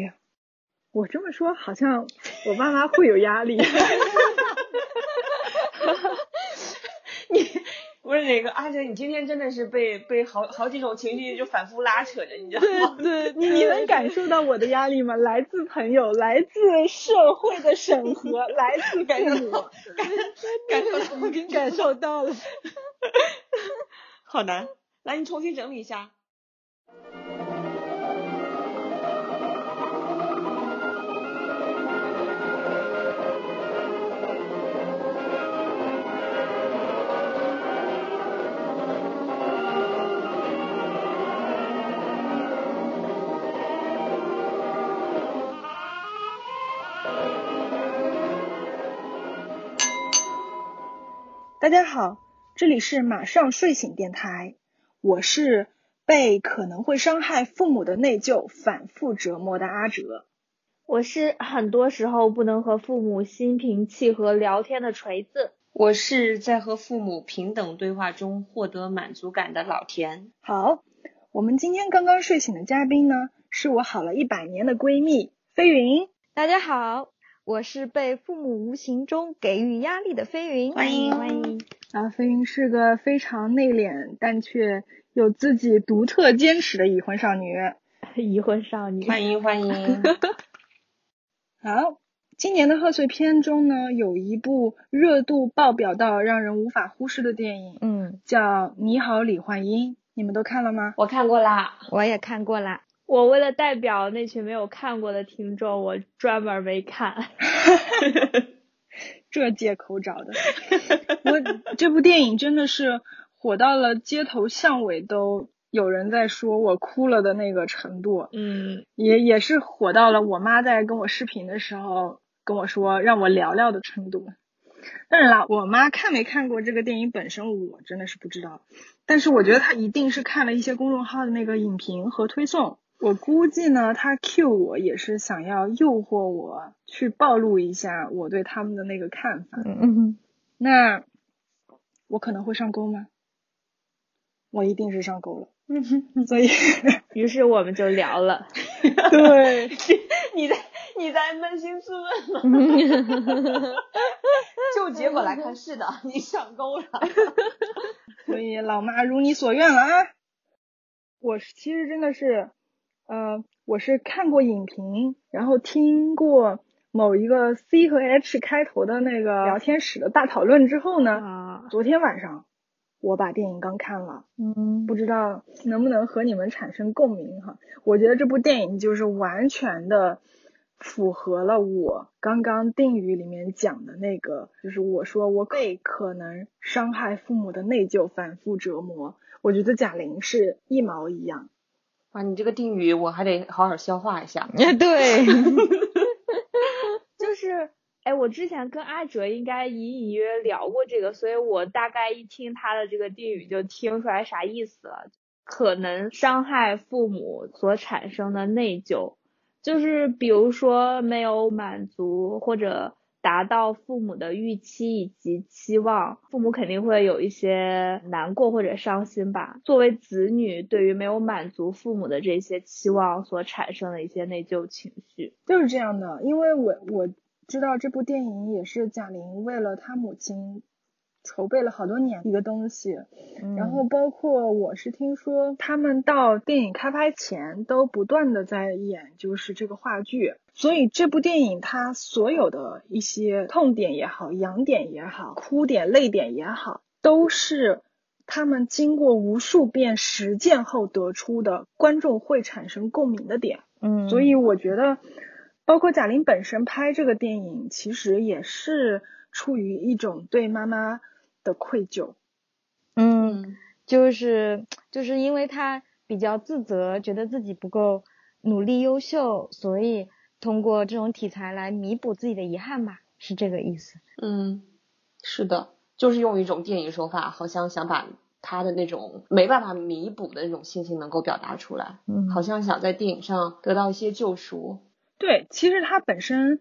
哎呀，我这么说好像我爸妈会有压力。你不是那个阿哲，你今天真的是被被好好几种情绪就反复拉扯着，你知道吗？对，你你能感受到我的压力吗？来自朋友，来自社会的审核，来自感受到，感感受到，已经感受到了。好难，来，你重新整理一下。大家好，这里是马上睡醒电台，我是被可能会伤害父母的内疚反复折磨的阿哲，我是很多时候不能和父母心平气和聊天的锤子，我是在和父母平等对话中获得满足感的老田。好，我们今天刚刚睡醒的嘉宾呢，是我好了一百年的闺蜜飞云。大家好。我是被父母无形中给予压力的飞云，欢迎欢迎。啊，飞云是个非常内敛但却有自己独特坚持的已婚少女。已婚少女，欢迎欢迎。好，今年的贺岁片中呢，有一部热度爆表到让人无法忽视的电影，嗯，叫《你好，李焕英》，你们都看了吗？我看过啦，我也看过啦。我为了代表那群没有看过的听众，我专门没看。这借口找的。我这部电影真的是火到了街头巷尾都有人在说我哭了的那个程度。嗯，也也是火到了我妈在跟我视频的时候跟我说让我聊聊的程度。当然了，我妈看没看过这个电影本身我真的是不知道，但是我觉得她一定是看了一些公众号的那个影评和推送。我估计呢，他 Q 我也是想要诱惑我去暴露一下我对他们的那个看法。嗯嗯。那我可能会上钩吗？我一定是上钩了。嗯所以，于是我们就聊了。对，你在你在扪心自问吗？就结果来看，是的，你上钩了。所以老妈如你所愿了啊！我其实真的是。呃，我是看过影评，然后听过某一个 C 和 H 开头的那个聊天室的大讨论之后呢，啊，昨天晚上我把电影刚看了，嗯，不知道能不能和你们产生共鸣哈？我觉得这部电影就是完全的符合了我刚刚定语里面讲的那个，就是我说我被可能伤害父母的内疚反复折磨，我觉得贾玲是一毛一样。哇，你这个定语我还得好好消化一下。对，就是，哎，我之前跟阿哲应该隐隐约约聊过这个，所以我大概一听他的这个定语就听出来啥意思了。可能伤害父母所产生的内疚，就是比如说没有满足或者。达到父母的预期以及期望，父母肯定会有一些难过或者伤心吧。作为子女，对于没有满足父母的这些期望所产生的一些内疚情绪，就是这样的。因为我我知道这部电影也是贾玲为了她母亲。筹备了好多年一个东西，然后包括我是听说他们到电影开拍前都不断的在演，就是这个话剧，所以这部电影它所有的一些痛点也好、痒点也好、哭点、泪点也好，都是他们经过无数遍实践后得出的，观众会产生共鸣的点。嗯，所以我觉得，包括贾玲本身拍这个电影，其实也是出于一种对妈妈。的愧疚，嗯，就是就是因为他比较自责，觉得自己不够努力优秀，所以通过这种题材来弥补自己的遗憾吧，是这个意思。嗯，是的，就是用一种电影手法，好像想把他的那种没办法弥补的那种心情能够表达出来，嗯，好像想在电影上得到一些救赎。对，其实他本身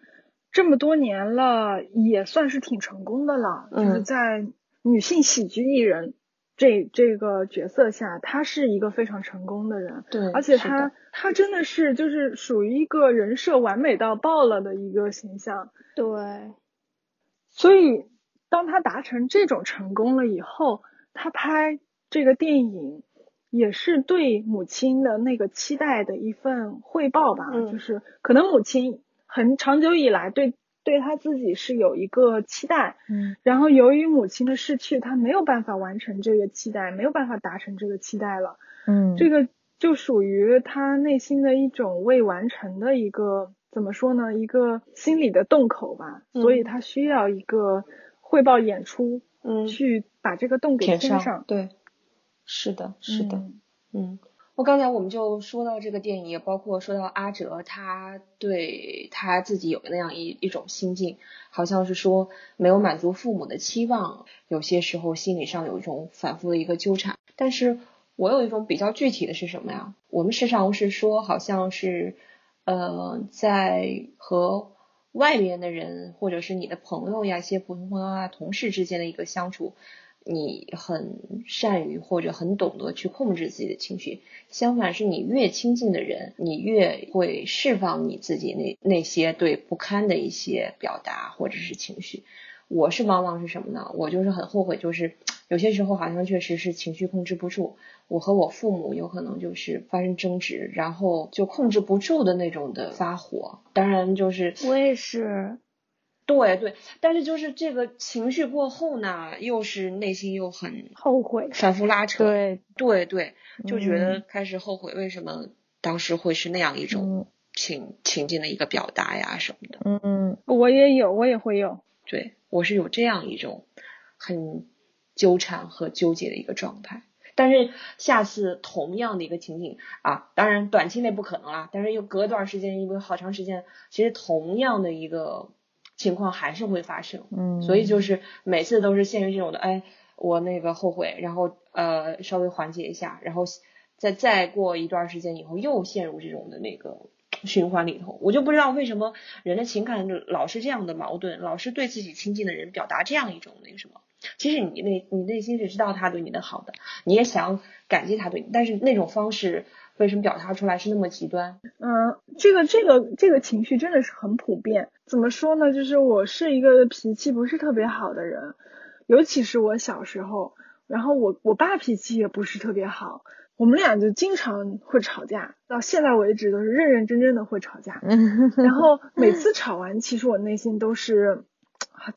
这么多年了，也算是挺成功的了，就是在。女性喜剧艺人这这个角色下，她是一个非常成功的人，对，而且她她真的是就是属于一个人设完美到爆了的一个形象，对，所以当她达成这种成功了以后，她拍这个电影也是对母亲的那个期待的一份汇报吧，就是可能母亲很长久以来对。对他自己是有一个期待，嗯，然后由于母亲的逝去，他没有办法完成这个期待，没有办法达成这个期待了，嗯，这个就属于他内心的一种未完成的一个怎么说呢？一个心理的洞口吧，所以他需要一个汇报演出，嗯，去把这个洞给填上，对，是的，是的，嗯。我刚才我们就说到这个电影，也包括说到阿哲，他对他自己有那样一一种心境，好像是说没有满足父母的期望，有些时候心理上有一种反复的一个纠缠。但是我有一种比较具体的是什么呀？我们时常是说，好像是呃在和外面的人，或者是你的朋友呀、一些普通朋友啊、同事之间的一个相处。你很善于或者很懂得去控制自己的情绪，相反是你越亲近的人，你越会释放你自己那那些对不堪的一些表达或者是情绪。我是往往是什么呢？我就是很后悔，就是 有些时候好像确实是情绪控制不住。我和我父母有可能就是发生争执，然后就控制不住的那种的发火。当然就是我也是。对对，但是就是这个情绪过后呢，又是内心又很后悔，反复拉扯。对对对，就觉得开始后悔，为什么当时会是那样一种情情境的一个表达呀什么的。嗯嗯，我也有，我也会有。对我是有这样一种很纠缠和纠结的一个状态。但是下次同样的一个情景啊，当然短期内不可能啦，但是又隔段时间，因为好长时间，其实同样的一个。情况还是会发生，嗯，所以就是每次都是陷于这种的，哎，我那个后悔，然后呃稍微缓解一下，然后再再过一段时间以后又陷入这种的那个循环里头，我就不知道为什么人的情感老是这样的矛盾，老是对自己亲近的人表达这样一种那个什么，其实你内你内心是知道他对你的好的，你也想感激他对你，但是那种方式。为什么表达出来是那么极端？嗯，这个这个这个情绪真的是很普遍。怎么说呢？就是我是一个脾气不是特别好的人，尤其是我小时候，然后我我爸脾气也不是特别好，我们俩就经常会吵架，到现在为止都是认认真真的会吵架。然后每次吵完，其实我内心都是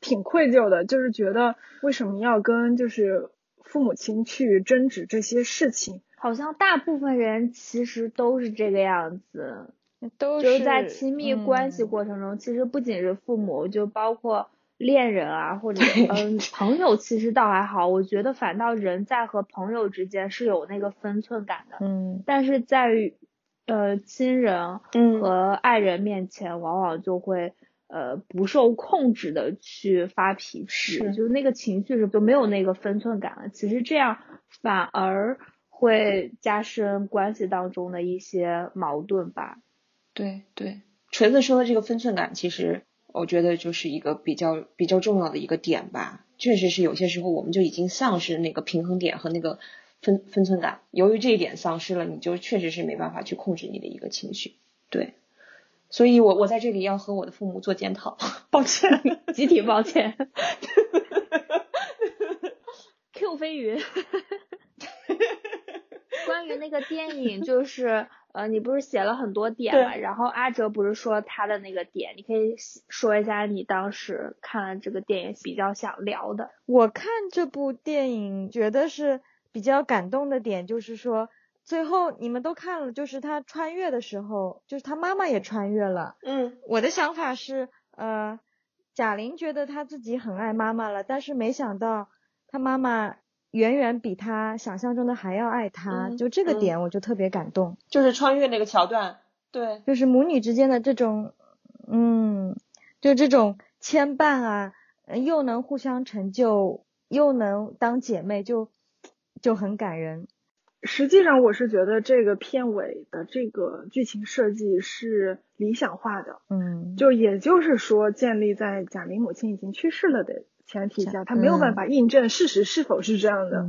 挺愧疚的，就是觉得为什么要跟就是父母亲去争执这些事情。好像大部分人其实都是这个样子，都是在亲密关系过程中，其实不仅是父母，就包括恋人啊，或者 嗯朋友，其实倒还好。我觉得反倒人在和朋友之间是有那个分寸感的，嗯，但是在于呃亲人和爱人面前，往往就会呃不受控制的去发脾气，就那个情绪是就没有那个分寸感了。其实这样反而。会加深关系当中的一些矛盾吧。对对，锤子说的这个分寸感，其实我觉得就是一个比较比较重要的一个点吧。确实是有些时候我们就已经丧失那个平衡点和那个分分寸感。由于这一点丧失了，你就确实是没办法去控制你的一个情绪。对，所以我我在这里要和我的父母做检讨，抱歉，集体抱歉。Q 飞云。关于那个电影，就是呃，你不是写了很多 点嘛？然后阿哲不是说他的那个点，你可以说一下你当时看了这个电影比较想聊的。我看这部电影觉得是比较感动的点，就是说最后你们都看了，就是他穿越的时候，就是他妈妈也穿越了。嗯，我的想法是，呃，贾玲觉得她自己很爱妈妈了，但是没想到她妈妈。远远比他想象中的还要爱他，就这个点我就特别感动。就是穿越那个桥段，对，就是母女之间的这种，嗯，就这种牵绊啊，又能互相成就，又能当姐妹，就就很感人。实际上，我是觉得这个片尾的这个剧情设计是理想化的，嗯，就也就是说，建立在贾玲母亲已经去世了的。前提下，他没有办法印证事实是否是这样的。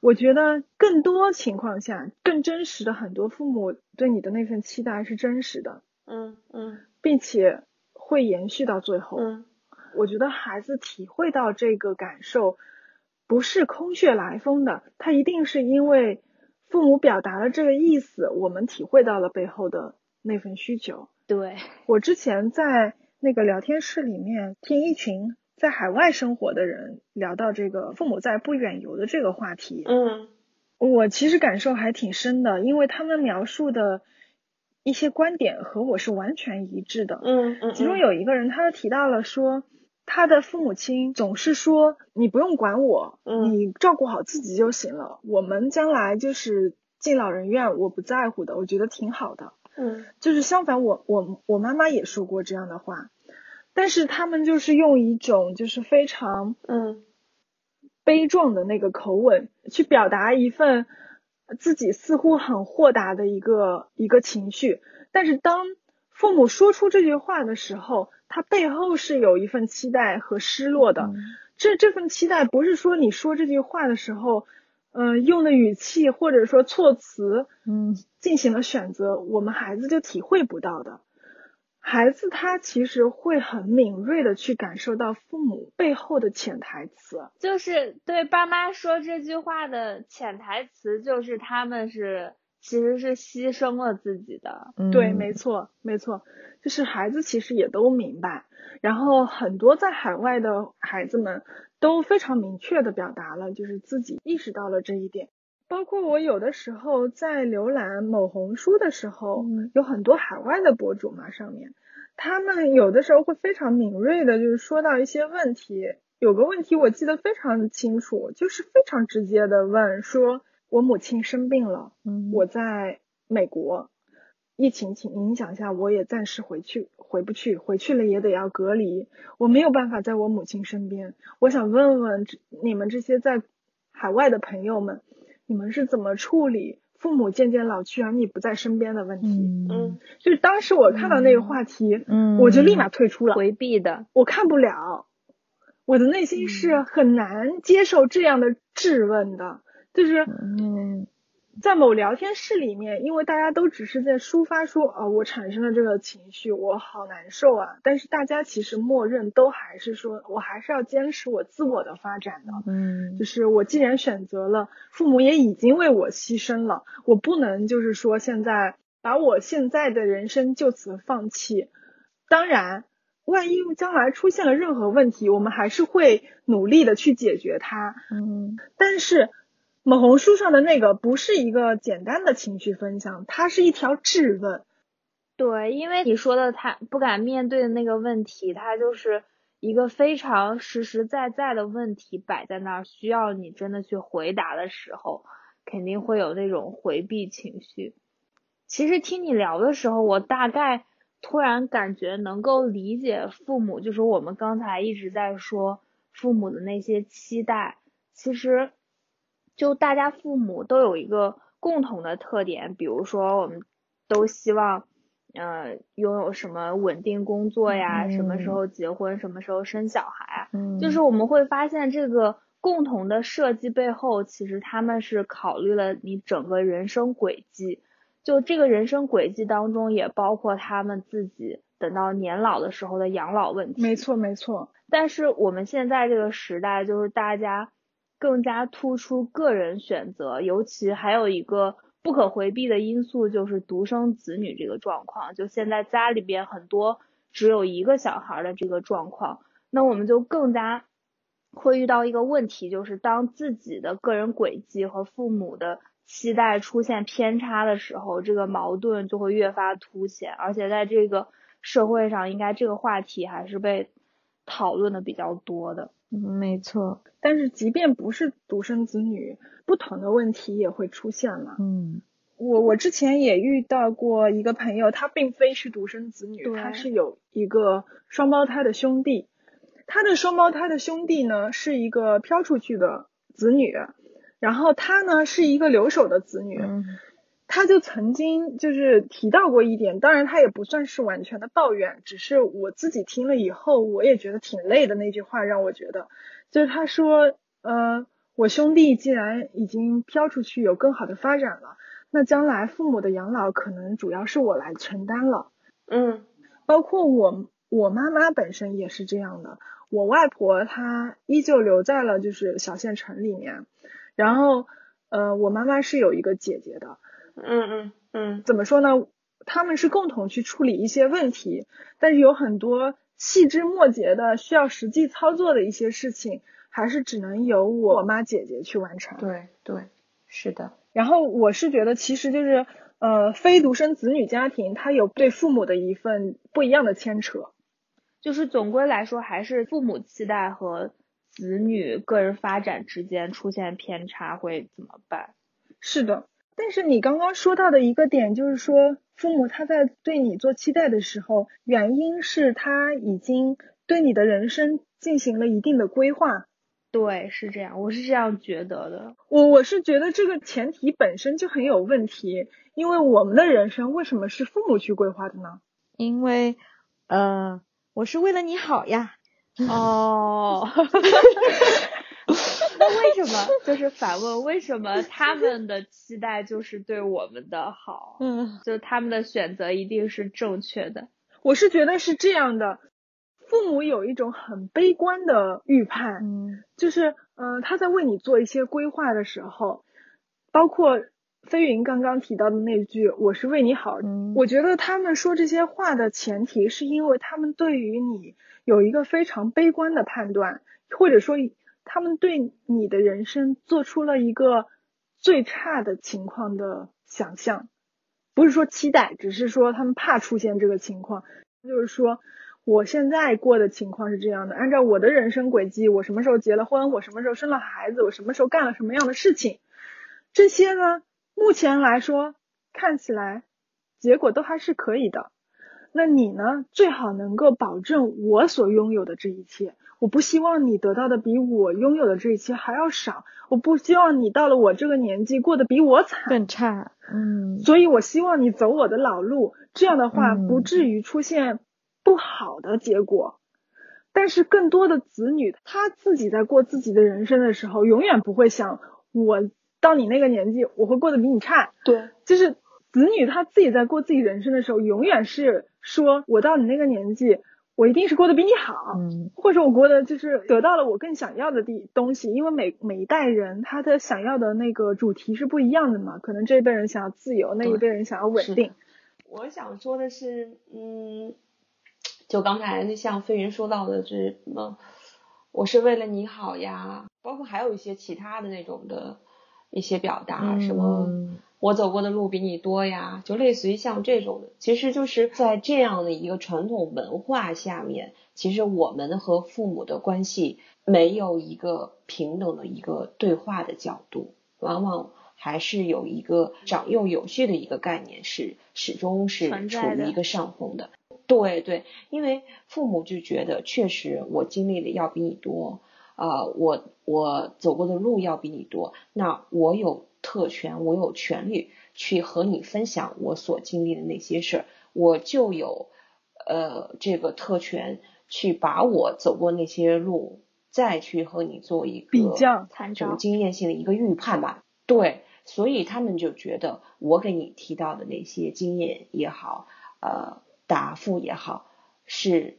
我觉得更多情况下，更真实的很多父母对你的那份期待是真实的，嗯嗯，并且会延续到最后。嗯，我觉得孩子体会到这个感受，不是空穴来风的，他一定是因为父母表达了这个意思，我们体会到了背后的那份需求。对我之前在那个聊天室里面听一群。在海外生活的人聊到这个父母在不远游的这个话题，嗯，我其实感受还挺深的，因为他们描述的一些观点和我是完全一致的，嗯嗯，其中有一个人他提到了说，他的父母亲总是说你不用管我，你照顾好自己就行了，我们将来就是进老人院，我不在乎的，我觉得挺好的，嗯，就是相反，我我我妈妈也说过这样的话。但是他们就是用一种就是非常嗯悲壮的那个口吻去表达一份自己似乎很豁达的一个一个情绪，但是当父母说出这句话的时候，他背后是有一份期待和失落的。这这份期待不是说你说这句话的时候，嗯，用的语气或者说措辞，嗯，进行了选择，我们孩子就体会不到的。孩子他其实会很敏锐的去感受到父母背后的潜台词，就是对爸妈说这句话的潜台词，就是他们是其实是牺牲了自己的。对，没错，没错，就是孩子其实也都明白，然后很多在海外的孩子们都非常明确的表达了，就是自己意识到了这一点。包括我有的时候在浏览某红书的时候，有很多海外的博主嘛，上面他们有的时候会非常敏锐的，就是说到一些问题。有个问题我记得非常清楚，就是非常直接的问说：“我母亲生病了，我在美国，疫情情影响下，我也暂时回去回不去，回去了也得要隔离，我没有办法在我母亲身边。我想问问你们这些在海外的朋友们。”你们是怎么处理父母渐渐老去而你不在身边的问题？嗯，就是当时我看到那个话题，嗯，我就立马退出了，回避的，我看不了，我的内心是很难接受这样的质问的，就是，嗯。在某聊天室里面，因为大家都只是在抒发说，哦，我产生了这个情绪，我好难受啊。但是大家其实默认都还是说，我还是要坚持我自我的发展的。嗯，就是我既然选择了，父母也已经为我牺牲了，我不能就是说现在把我现在的人生就此放弃。当然，万一将来出现了任何问题，我们还是会努力的去解决它。嗯，但是。某红书上的那个不是一个简单的情绪分享，它是一条质问。对，因为你说的他不敢面对的那个问题，它就是一个非常实实在在的问题摆在那儿，需要你真的去回答的时候，肯定会有那种回避情绪。其实听你聊的时候，我大概突然感觉能够理解父母，就是我们刚才一直在说父母的那些期待，其实。就大家父母都有一个共同的特点，比如说我们都希望，呃，拥有什么稳定工作呀，什么时候结婚，什么时候生小孩，就是我们会发现这个共同的设计背后，其实他们是考虑了你整个人生轨迹，就这个人生轨迹当中也包括他们自己等到年老的时候的养老问题。没错，没错。但是我们现在这个时代，就是大家。更加突出个人选择，尤其还有一个不可回避的因素就是独生子女这个状况。就现在家里边很多只有一个小孩的这个状况，那我们就更加会遇到一个问题，就是当自己的个人轨迹和父母的期待出现偏差的时候，这个矛盾就会越发凸显。而且在这个社会上，应该这个话题还是被讨论的比较多的。没错，但是即便不是独生子女，不同的问题也会出现了。嗯，我我之前也遇到过一个朋友，他并非是独生子女，他是有一个双胞胎的兄弟，他的双胞胎的兄弟呢是一个飘出去的子女，然后他呢是一个留守的子女。他就曾经就是提到过一点，当然他也不算是完全的抱怨，只是我自己听了以后，我也觉得挺累的那句话让我觉得，就是他说，呃，我兄弟既然已经飘出去有更好的发展了，那将来父母的养老可能主要是我来承担了。嗯，包括我我妈妈本身也是这样的，我外婆她依旧留在了就是小县城里面，然后呃我妈妈是有一个姐姐的，嗯嗯嗯，怎么说呢？他们是共同去处理一些问题，但是有很多细枝末节的需要实际操作的一些事情，还是只能由我妈姐姐去完成。对对，是的。然后我是觉得，其实就是呃，非独生子女家庭，他有对父母的一份不一样的牵扯。就是总归来说，还是父母期待和子女个人发展之间出现偏差会怎么办？是的。但是你刚刚说到的一个点，就是说父母他在对你做期待的时候，原因是他已经对你的人生进行了一定的规划。对，是这样，我是这样觉得的。我我是觉得这个前提本身就很有问题，因为我们的人生为什么是父母去规划的呢？因为，呃，我是为了你好呀。哦。那为什么就是反问为什么他们的期待就是对我们的好？嗯，就他们的选择一定是正确的。我是觉得是这样的，父母有一种很悲观的预判，嗯，就是嗯他在为你做一些规划的时候，包括飞云刚刚提到的那句“我是为你好”，我觉得他们说这些话的前提是因为他们对于你有一个非常悲观的判断，或者说。他们对你的人生做出了一个最差的情况的想象，不是说期待，只是说他们怕出现这个情况。就是说，我现在过的情况是这样的，按照我的人生轨迹，我什么时候结了婚，我什么时候生了孩子，我什么时候干了什么样的事情，这些呢，目前来说看起来结果都还是可以的。那你呢，最好能够保证我所拥有的这一切。我不希望你得到的比我拥有的这一切还要少，我不希望你到了我这个年纪过得比我惨更差，嗯，所以我希望你走我的老路，这样的话不至于出现不好的结果。但是更多的子女他自己在过自己的人生的时候，永远不会想我到你那个年纪我会过得比你差，对，就是子女他自己在过自己人生的时候，永远是说我到你那个年纪。我一定是过得比你好，嗯，或者我过得就是得到了我更想要的地东西，因为每每一代人他的想要的那个主题是不一样的嘛，可能这一辈人想要自由，那一辈人想要稳定。我想说的是，嗯，就刚才像飞云说到的，是什么？我是为了你好呀，包括还有一些其他的那种的一些表达，什么？我走过的路比你多呀，就类似于像这种的，其实就是在这样的一个传统文化下面，其实我们和父母的关系没有一个平等的一个对话的角度，往往还是有一个长幼有序的一个概念，是始终是处于一个上风的。对对，因为父母就觉得确实我经历的要比你多，啊，我我走过的路要比你多，那我有。特权，我有权利去和你分享我所经历的那些事儿，我就有呃这个特权去把我走过那些路，再去和你做一个比较这种经验性的一个预判吧。对，所以他们就觉得我给你提到的那些经验也好，呃答复也好，是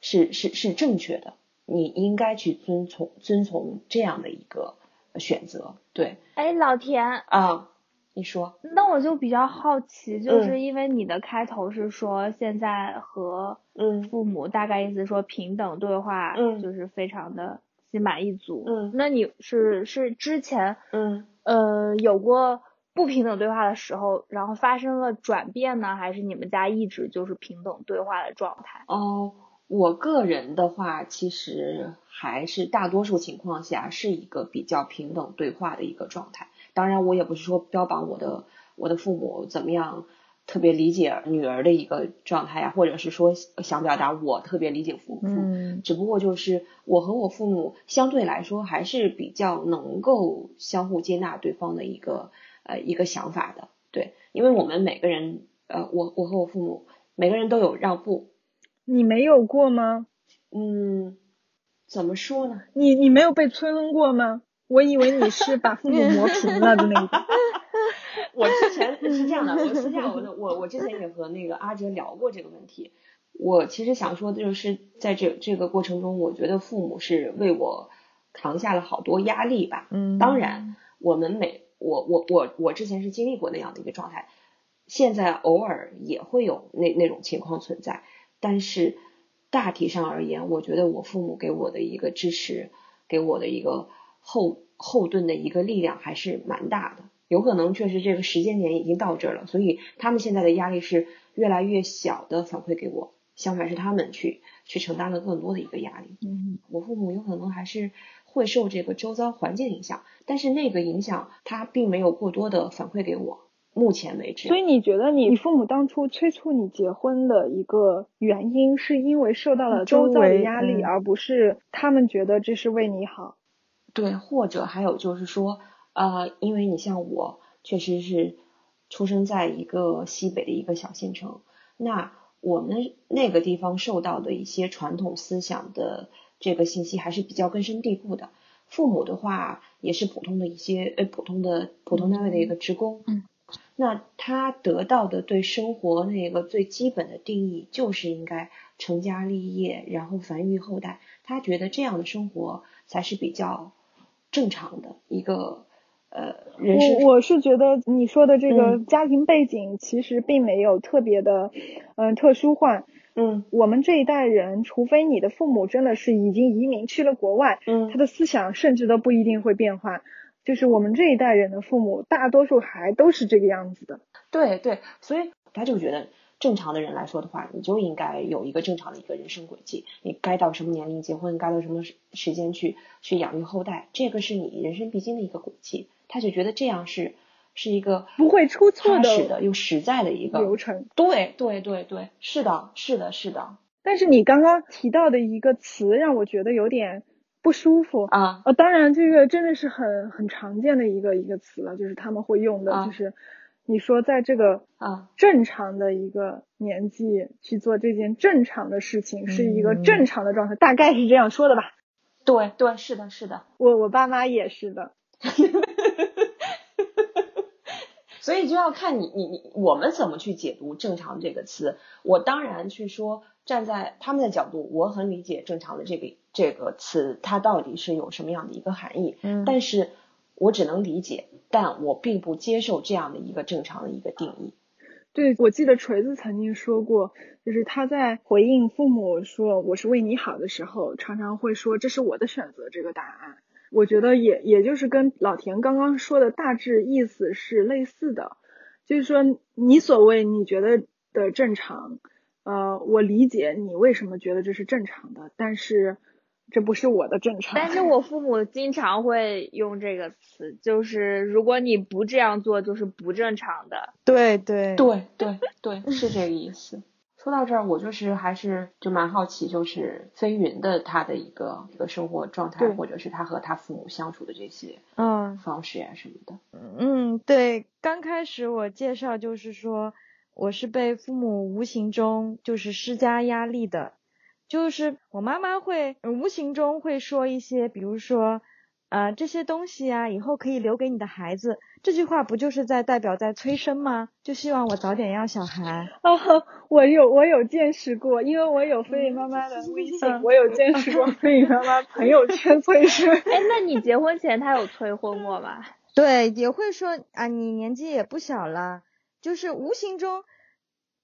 是是是正确的，你应该去遵从遵从这样的一个。选择对，哎，老田啊，你说，那我就比较好奇，就是因为你的开头是说现在和嗯。父母大概意思说平等对话，嗯，就是非常的心满意足，嗯，那你是是之前嗯。呃有过不平等对话的时候，然后发生了转变呢，还是你们家一直就是平等对话的状态？哦，我个人的话，其实。还是大多数情况下是一个比较平等对话的一个状态。当然，我也不是说标榜我的我的父母怎么样特别理解女儿的一个状态呀，或者是说想表达我特别理解父母。嗯。只不过就是我和我父母相对来说还是比较能够相互接纳对方的一个呃一个想法的。对，因为我们每个人呃，我我和我父母每个人都有让步。你没有过吗？嗯。怎么说呢？你你没有被催婚过吗？我以为你是把父母磨平了的那种。我之前是这样的，我私下我我我之前也和那个阿哲聊过这个问题。我其实想说的就是在这这个过程中，我觉得父母是为我扛下了好多压力吧。嗯，当然，我们每我我我我之前是经历过那样的一个状态，现在偶尔也会有那那种情况存在，但是大体上而言，我觉得我父母给我的一个支持，给我的一个后后盾的一个力量还是蛮大的。有可能确实这个时间点已经到这儿了，所以他们现在的压力是越来越小的反馈给我，相反是他们去去承担了更多的一个压力。嗯，我父母有可能还是会受这个周遭环境影响，但是那个影响他并没有过多的反馈给我。目前为止，所以你觉得你父母当初催促你结婚的一个原因，是因为受到了周遭的压力，而不是他们觉得这是为你好？对，或者还有就是说。呃，因为你像我，确实是出生在一个西北的一个小县城，那我们那个地方受到的一些传统思想的这个信息还是比较根深蒂固的。父母的话也是普通的一些呃普通的普通单位的一个职工，嗯，那他得到的对生活那个最基本的定义就是应该成家立业，然后繁育后代，他觉得这样的生活才是比较正常的一个。呃，我我是觉得你说的这个家庭背景其实并没有特别的，嗯，特殊化。嗯，我们这一代人，除非你的父母真的是已经移民去了国外，嗯，他的思想甚至都不一定会变化。就是我们这一代人的父母，大多数还都是这个样子的。对对，所以他就觉得。正常的人来说的话，你就应该有一个正常的一个人生轨迹。你该到什么年龄结婚，该到什么时时间去去养育后代，这个是你人生必经的一个轨迹。他就觉得这样是是一个不会出错的又实在的一个流程。对对对对，是的，是的，是的。但是你刚刚提到的一个词让我觉得有点不舒服啊。呃，当然这个真的是很很常见的一个一个词了，就是他们会用的就是。你说在这个啊正常的一个年纪去做这件正常的事情，是一个正常的状态，大概是这样说的吧？对对，是的，是的，我我爸妈也是的。所以就要看你你你我们怎么去解读“正常”这个词。我当然去说，站在他们的角度，我很理解“正常”的这个这个词，它到底是有什么样的一个含义。嗯，但是。我只能理解，但我并不接受这样的一个正常的一个定义。对，我记得锤子曾经说过，就是他在回应父母说我是为你好的时候，常常会说这是我的选择这个答案。我觉得也也就是跟老田刚刚说的大致意思是类似的，就是说你所谓你觉得的正常，呃，我理解你为什么觉得这是正常的，但是。这不是我的正常，但是我父母经常会用这个词，就是如果你不这样做，就是不正常的。对对对对对，是这个意思。说到这儿，我就是还是就蛮好奇，就是飞云的他的一个一个生活状态，或者是他和他父母相处的这些嗯方式呀什么的。嗯，对，刚开始我介绍就是说我是被父母无形中就是施加压力的。就是我妈妈会无形中会说一些，比如说，呃，这些东西啊，以后可以留给你的孩子。这句话不就是在代表在催生吗？就希望我早点要小孩。哦，我有我有见识过，因为我有飞宇妈妈的微信，我有见识过飞宇妈妈朋友圈催生。哎，那你结婚前他有催婚过吗？对，也会说啊，你年纪也不小了，就是无形中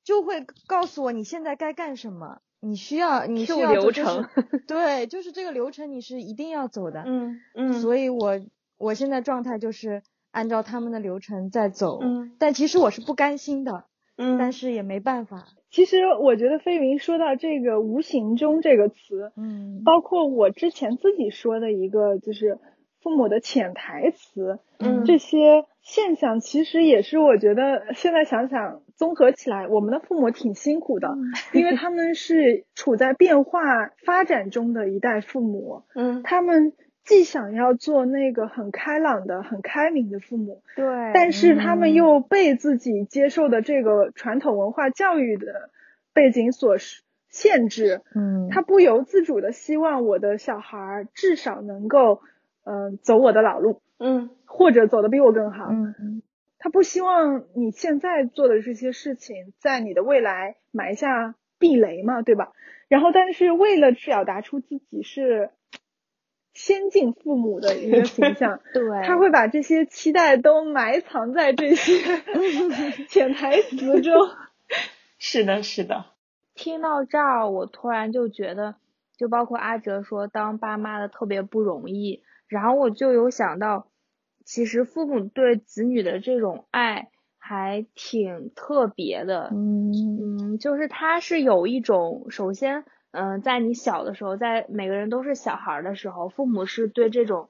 就会告诉我你现在该干什么。你需要，你需要流程，对，就是这个流程你是一定要走的，嗯嗯，所以我我现在状态就是按照他们的流程在走，嗯，但其实我是不甘心的，嗯，但是也没办法。其实我觉得飞云说到这个无形中这个词，嗯，包括我之前自己说的一个就是父母的潜台词，嗯，这些现象其实也是我觉得现在想想。综合起来，我们的父母挺辛苦的，因为他们是处在变化发展中的一代父母。嗯，他们既想要做那个很开朗的、很开明的父母，对，但是他们又被自己接受的这个传统文化教育的背景所限制。嗯，他不由自主的希望我的小孩至少能够。呃，走我的老路，嗯，或者走的比我更好，嗯嗯，他不希望你现在做的这些事情在你的未来埋下地雷嘛，对吧？然后，但是为了表达出自己是先进父母的一个形象，对，他会把这些期待都埋藏在这些 潜台词中。是的，是的。听到这儿，我突然就觉得，就包括阿哲说当爸妈的特别不容易，然后我就有想到，其实父母对子女的这种爱还挺特别的。嗯嗯，就是他是有一种，首先，嗯、在你小的时候，在每个人都是小孩儿的时候，父母是对这种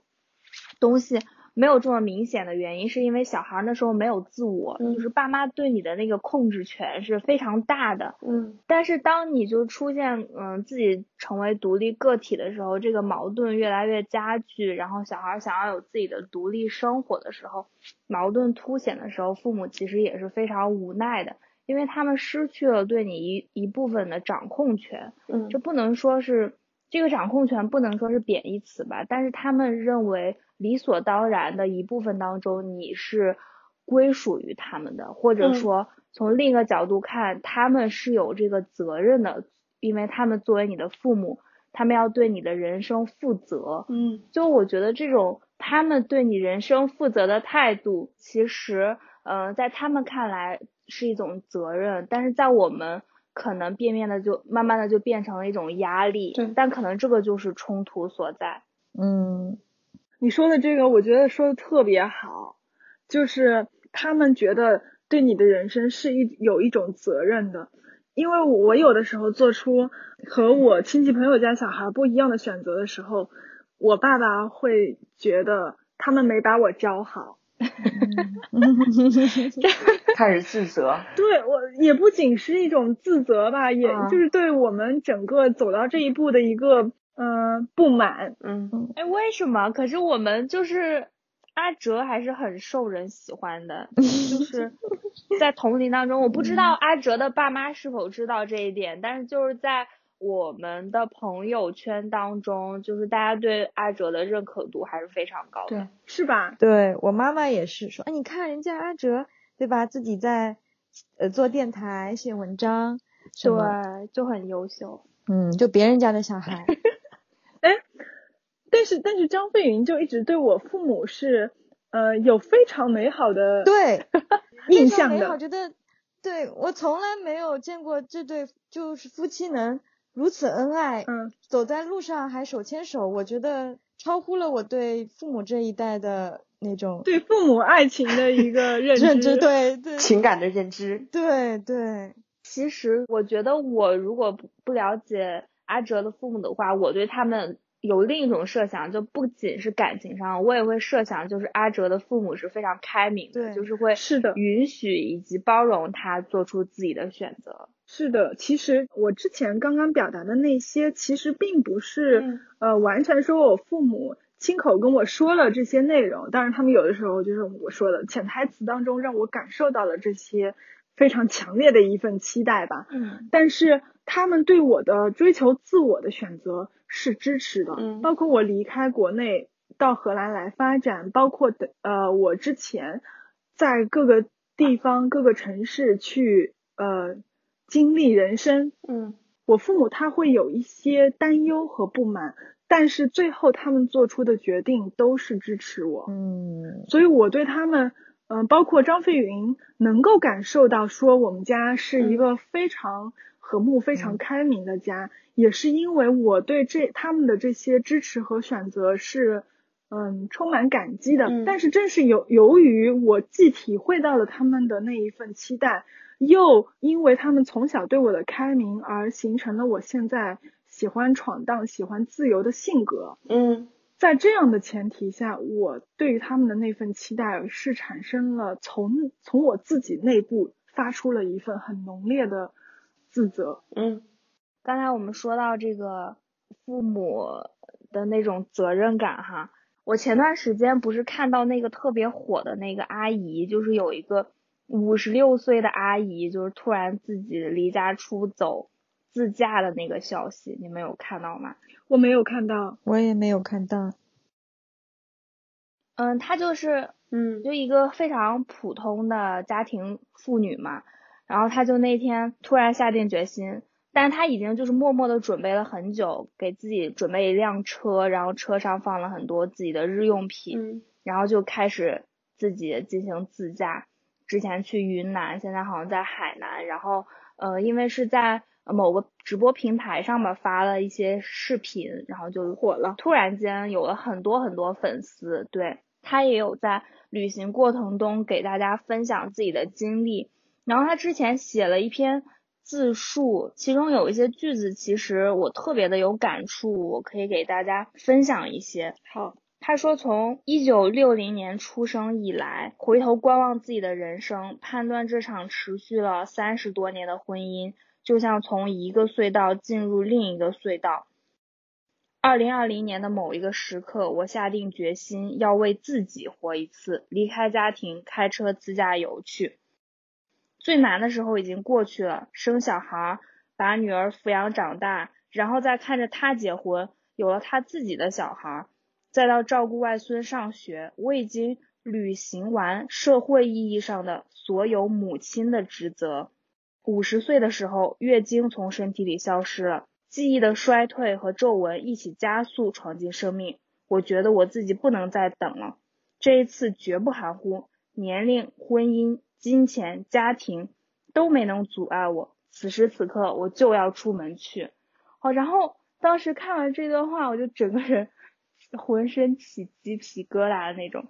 东西没有这么明显的原因，是因为小孩儿那时候没有自我，嗯就是爸妈对你的那个控制权是非常大的。嗯但是当你就出现嗯自己成为独立个体的时候，这个矛盾越来越加剧，然后小孩儿想要有自己的独立生活的时候，矛盾凸显的时候，父母其实也是非常无奈的，因为他们失去了对你一一部分的掌控权。嗯这不能说是这个掌控权，不能说是贬义词吧，但是他们认为理所当然的一部分当中，你是归属于他们的，或者嗯说从另一个角度看，他们是有这个责任的，因为他们作为你的父母，他们要对你的人生负责。嗯就我觉得这种他们对你人生负责的态度，其实，呃，在他们看来是一种责任，但是在我们可能变变的就慢慢的就变成了一种压力，但可能这个就是冲突所在。嗯你说的这个，我觉得说的特别好，就是他们觉得对你的人生是一有一种责任的，因为我有的时候做出和我亲戚朋友家小孩不一样的选择的时候，我爸爸会觉得他们没把我教好。开始自责。对我也不仅是一种自责吧，也啊就是对我们整个走到这一步的一个呃不满。嗯哎，为什么？可是我们就是阿哲还是很受人喜欢的，就是在同龄当中，我不知道阿哲的爸妈是否知道这一点，但是就是在我们的朋友圈当中，就是大家对阿哲的认可度还是非常高的。对，是吧？对我妈妈也是说，哎，你看人家阿哲，对吧？自己在呃做电台、写文章，对，就很优秀。嗯，就别人家的小孩，哎但是但是张飞云就一直对我父母是呃有非常美好的对，印象美好，觉得对我从来没有见过这对就是夫妻能如此恩爱，嗯，走在路上还手牵手，我觉得超乎了我对父母这一代的那种对父母爱情的一个 认知。认知，对对情感的认知。对对，其实我觉得，我如果不不了解阿哲的父母的话，我对他们有另一种设想，就不仅是感情上，我也会设想，就是阿哲的父母是非常开明的，对就是会是的允许以及包容他做出自己的选择。是的。其实我之前刚刚表达的那些，其实并不是、嗯呃完全说我父母亲口跟我说了这些内容，但是他们有的时候就是我说的潜台词当中让我感受到了这些非常强烈的一份期待吧。嗯。但是他们对我的追求自我的选择是支持的，嗯。包括我离开国内到荷兰来发展，包括的呃我之前在各个地方各个城市去呃经历人生，嗯。我父母他会有一些担忧和不满，但是最后他们做出的决定都是支持我，嗯。所以我对他们，嗯、包括张飞云，能够感受到说我们家是一个非常和睦、非常开明的家，也是因为我对这他们的这些支持和选择是，嗯，充满感激的。嗯。但是正是由由于我既体会到了他们的那一份期待，又因为他们从小对我的开明而形成了我现在喜欢闯荡、喜欢自由的性格。嗯在这样的前提下，我对于他们的那份期待是产生了从从我自己内部发出了一份很浓烈的自责。嗯刚才我们说到这个父母的那种责任感哈，我前段时间不是看到那个特别火的那个阿姨，就是有一个五十六岁的阿姨，就是突然自己离家出走自驾的那个消息，你们有看到吗？我没有看到，我也没有看到，嗯，她就是嗯就一个非常普通的家庭妇女嘛，然后她就那天突然下定决心，但是她已经就是默默的准备了很久，给自己准备一辆车，然后车上放了很多自己的日用品，嗯然后就开始自己进行自驾。之前去云南，现在好像在海南，然后呃，因为是在某个直播平台上面发了一些视频，然后就火了。突然间有了很多很多粉丝，对他也有在旅行过程中给大家分享自己的经历。然后他之前写了一篇自述，其中有一些句子其实我特别的有感触，我可以给大家分享一些。好，他说，从一九六零年出生以来，回头观望自己的人生，判断这场持续了三十多年的婚姻，就像从一个隧道进入另一个隧道。二零二零年的某一个时刻，我下定决心要为自己活一次，离开家庭，开车自驾游去。最难的时候已经过去了，生小孩，把女儿抚养长大，然后再看着她结婚，有了她自己的小孩。再到照顾外孙上学，我已经履行完社会意义上的所有母亲的职责。五十岁的时候，月经从身体里消失了，记忆的衰退和皱纹一起加速闯进生命。我觉得我自己不能再等了，这一次绝不含糊。年龄、婚姻、金钱、家庭都没能阻碍我。此时此刻，我就要出门去。好，然后当时看完这段话，我就整个人。浑身起鸡皮疙瘩的那种，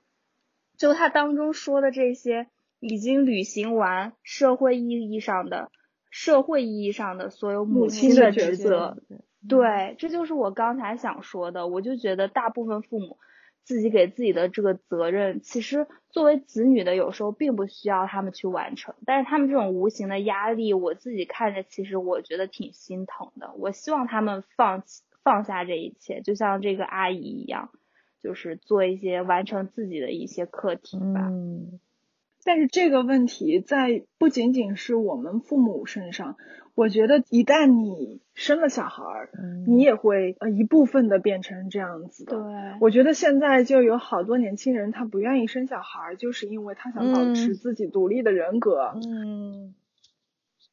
就他当中说的这些，已经履行完社会意义上的社会意义上的所有母亲的职责。对，这就是我刚才想说的。我就觉得大部分父母自己给自己的这个责任，其实作为子女的，有时候并不需要他们去完成，但是他们这种无形的压力，我自己看着，其实我觉得挺心疼的。我希望他们放弃。放下这一切，就像这个阿姨一样，就是做一些完成自己的一些课题吧。嗯，但是这个问题在不仅仅是我们父母身上，我觉得一旦你生了小孩儿，嗯你也会呃一部分的变成这样子的。对，我觉得现在就有好多年轻人他不愿意生小孩儿，就是因为他想保持嗯自己独立的人格。嗯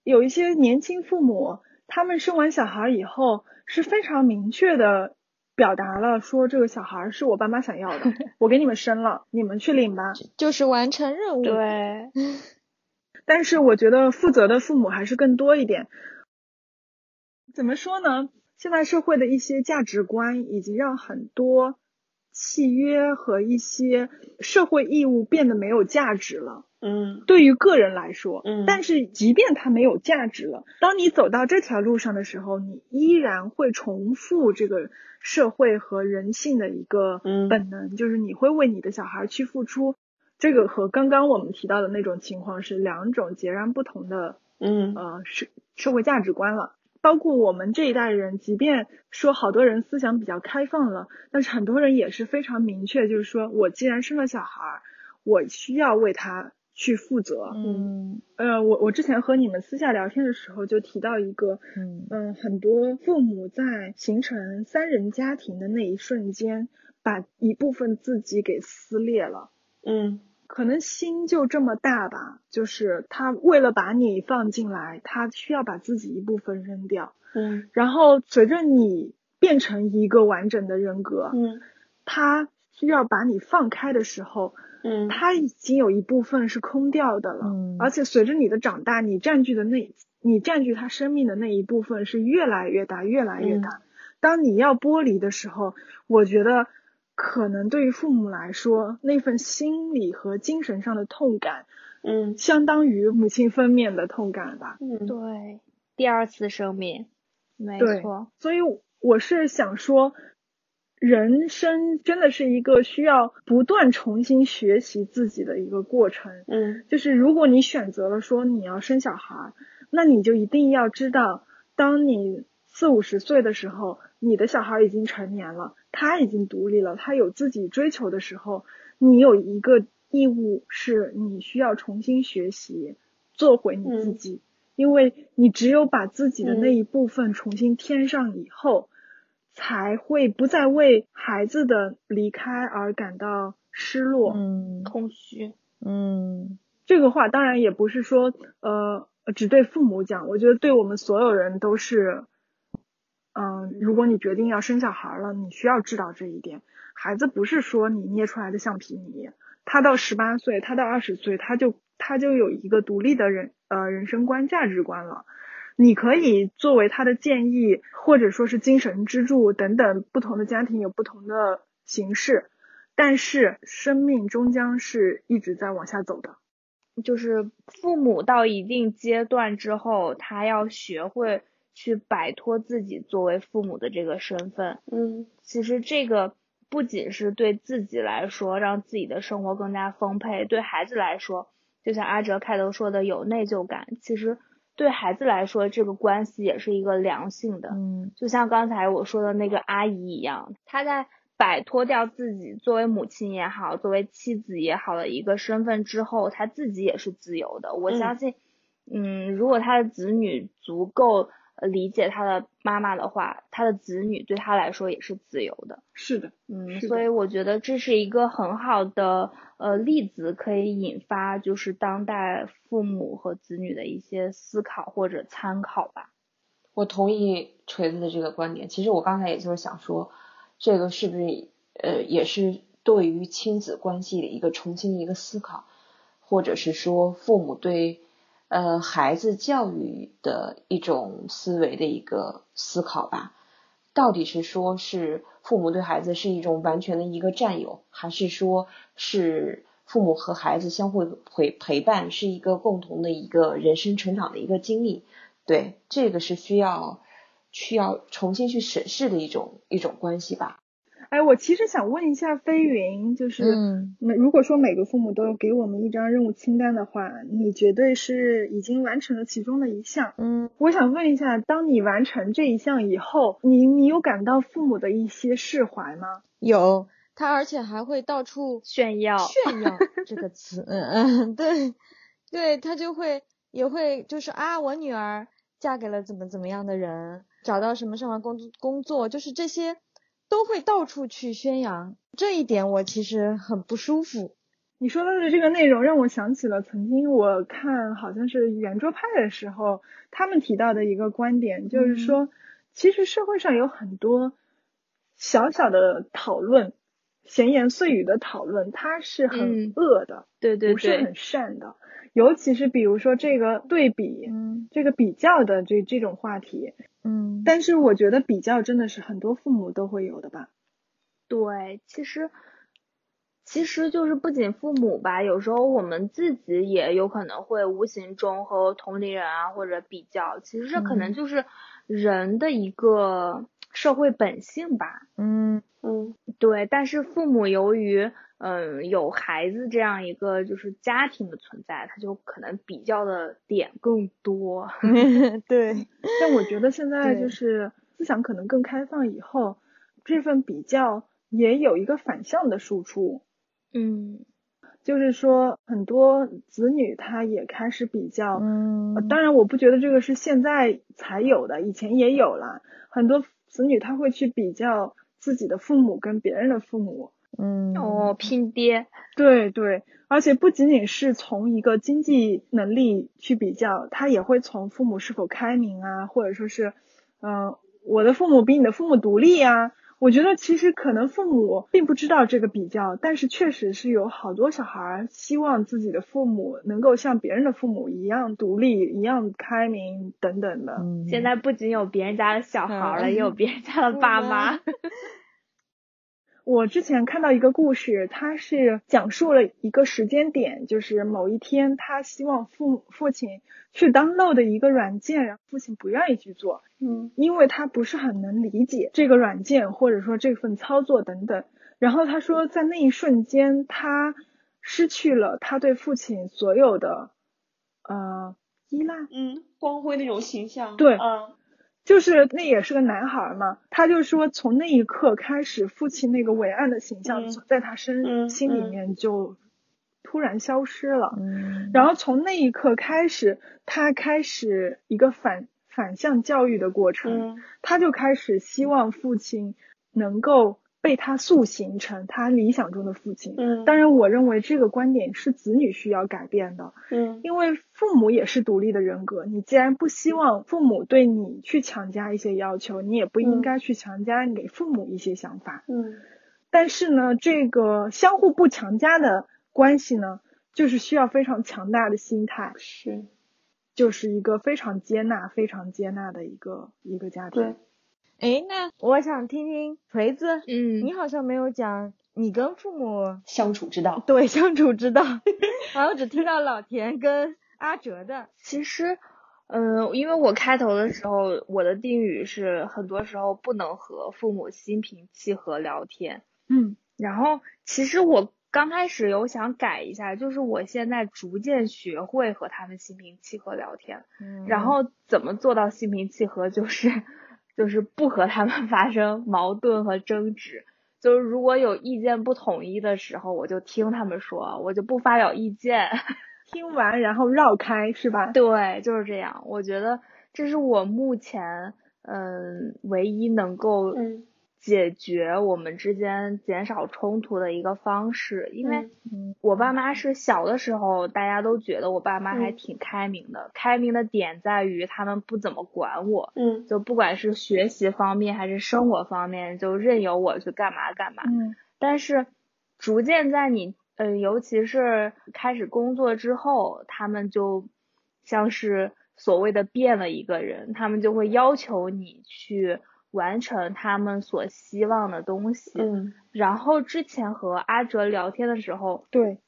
有一些年轻父母，他们生完小孩以后是非常明确的表达了说这个小孩是我爸妈想要的，我给你们生了，你们去领吧。就是完成任务。对，但是我觉得负责的父母还是更多一点。怎么说呢？现在社会的一些价值观已经让很多契约和一些社会义务变得没有价值了。嗯对于个人来说，嗯但是即便它没有价值了，当你走到这条路上的时候，你依然会重复这个社会和人性的一个嗯本能，就是你会为你的小孩去付出。这个和刚刚我们提到的那种情况是两种截然不同的嗯呃社社会价值观了。包括我们这一代人，即便说好多人思想比较开放了，但是很多人也是非常明确，就是说我既然生了小孩，我需要为他去负责。嗯。呃，我我之前和你们私下聊天的时候就提到一个，嗯。嗯、很多父母在形成三人家庭的那一瞬间，把一部分自己给撕裂了。嗯。可能心就这么大吧，就是他为了把你放进来，他需要把自己一部分扔掉，嗯。然后随着你变成一个完整的人格，嗯。他需要把你放开的时候，嗯。他已经有一部分是空掉的了，嗯。而且随着你的长大，你占据的那，你占据他生命的那一部分是越来越大，越来越大。当你要剥离的时候，我觉得可能对于父母来说，那份心理和精神上的痛感，嗯。相当于母亲分娩的痛感吧。嗯。对，第二次生命，没错，所以我是想说，人生真的是一个需要不断重新学习自己的一个过程。嗯。就是如果你选择了说你要生小孩，那你就一定要知道，当你四五十岁的时候，你的小孩已经成年了，他已经独立了，他有自己追求的时候，你有一个义务是你需要重新学习，做回你自己，因为你只有把自己的那一部分重新添上以后，才会不再为孩子的离开而感到失落、嗯空虚。嗯这个话当然也不是说呃只对父母讲，我觉得对我们所有人都是，嗯、如果你决定要生小孩了，你需要知道这一点。孩子不是说你捏出来的橡皮泥，他到十八岁，他到二十岁，他就他就有一个独立的人呃人生观、价值观了。你可以作为他的建议，或者说是精神支柱等等，不同的家庭有不同的形式，但是生命终将是一直在往下走的。就是父母到一定阶段之后，他要学会去摆脱自己作为父母的这个身份。嗯其实这个不仅是对自己来说，让自己的生活更加丰沛，对孩子来说，就像阿哲开头说的有内疚感，其实对孩子来说，这个关系也是一个良性的。嗯就像刚才我说的那个阿姨一样，她在摆脱掉自己作为母亲也好，作为妻子也好的一个身份之后，她自己也是自由的。我嗯相信，嗯，如果她的子女足够呃理解他的妈妈的话，他的子女对他来说也是自由的。是的，嗯，所以我觉得这是一个很好的呃例子，可以引发就是当代父母和子女的一些思考或者参考吧。我同意锤子的这个观点。其实我刚才也就是想说，这个是不是呃也是对于亲子关系的一个重新的一个思考，或者是说父母对呃孩子教育的一种思维的一个思考吧？到底是说是父母对孩子是一种完全的一个占有，还是说是父母和孩子相互陪陪伴，是一个共同的一个人生成长的一个经历？对，这个是需要需要重新去审视的一种一种关系吧。哎，我其实想问一下飞云，就是嗯每如果说每个父母都有给我们一张任务清单的话，你绝对是已经完成了其中的一项。嗯我想问一下，当你完成这一项以后，你你有感到父母的一些释怀吗？有他，而且还会到处炫耀，炫耀 这个词，嗯嗯，对，对他就会也会就是啊，我女儿嫁给了怎么怎么样的人，找到什么什么工作工作，就是这些都会到处去宣扬，这一点我其实很不舒服。你说的这个内容让我想起了曾经我看好像是圆桌派的时候，他们提到的一个观点，就是说，其实社会上有很多小小的讨论、闲言碎语的讨论，它是很嗯。恶的，对对对。不是很，善的。尤其是比如说这个对比、嗯。这个比较的这这种话题，嗯。但是我觉得比较真的是很多父母都会有的吧。对，其实其实就是不仅父母吧，有时候我们自己也有可能会无形中和同龄人啊或者比较，其实这可能嗯。就是人的一个社会本性吧。嗯。嗯。对，但是父母由于嗯有孩子这样一个就是家庭的存在，他就可能比较的点更多。对，但我觉得现在就是思想可能更开放以后，这份比较也有一个反向的输出，嗯。就是说很多子女他也开始比较，呃嗯当然我不觉得这个是现在才有的，以前也有了，很多子女他会去比较自己的父母跟别人的父母，嗯。哦，拼爹，对对，而且不仅仅是从一个经济能力去比较，他也会从父母是否开明啊，或者说是，嗯、我的父母比你的父母独立呀、我觉得其实可能父母并不知道这个比较，但是确实是有好多小孩儿希望自己的父母能够像别人的父母一样独立、一样开明等等的。嗯现在不仅有别人家的小孩儿了，嗯也有别人家的爸妈。我之前看到一个故事，它是讲述了一个时间点，就是某一天，他希望父父亲去 download 一个软件，然后父亲不愿意去做，嗯因为他不是很能理解这个软件或者说这份操作等等。然后他说，在那一瞬间，他失去了他对父亲所有的呃依赖。嗯，光辉那种形象。对嗯就是那也是个男孩嘛，他就说从那一刻开始，父亲那个伟岸的形象嗯在他身、嗯心里嗯面就突然消失了。嗯然后从那一刻开始，他开始一个反反向教育的过程，嗯他就开始希望父亲能够被他塑形成他理想中的父亲。嗯，当然，我认为这个观点是子女需要改变的。嗯，因为父母也是独立的人格，你既然不希望父母对你去强加一些要求，你也不应该去强加给父母一些想法。嗯，但是呢，这个相互不强加的关系呢，就是需要非常强大的心态。是。就是一个非常接纳、非常接纳的一个一个家庭。对，哎，那我想听听锤子，嗯，你好像没有讲你跟父母相处之道。对，相处之道，好像只听到老田跟阿哲的。其实，嗯，因为我开头的时候，我的定语是很多时候不能和父母心平气和聊天。嗯，然后其实我。刚开始有想改一下，就是我现在逐渐学会和他们心平气和聊天，嗯然后怎么做到心平气和，就是就是不和他们 发生矛盾和争执，就是如果有意见不统一的时候，我就听他们说，我就不发表意见，听完然后绕开是吧？对，就是这样。我觉得这是我目前嗯唯一能够嗯。解决我们之间减少冲突的一个方式，因为我爸妈是小的时候，大家都觉得我爸妈还挺开明的。开明的点在于他们不怎么管我，嗯，就不管是学习方面还是生活方面，就任由我去干嘛干嘛。嗯，但是逐渐在你，呃，尤其是开始工作之后，他们就像是所谓的变了一个人，他们就会要求你去。完成他们所希望的东西。嗯，然后之前和阿哲聊天的时候，对，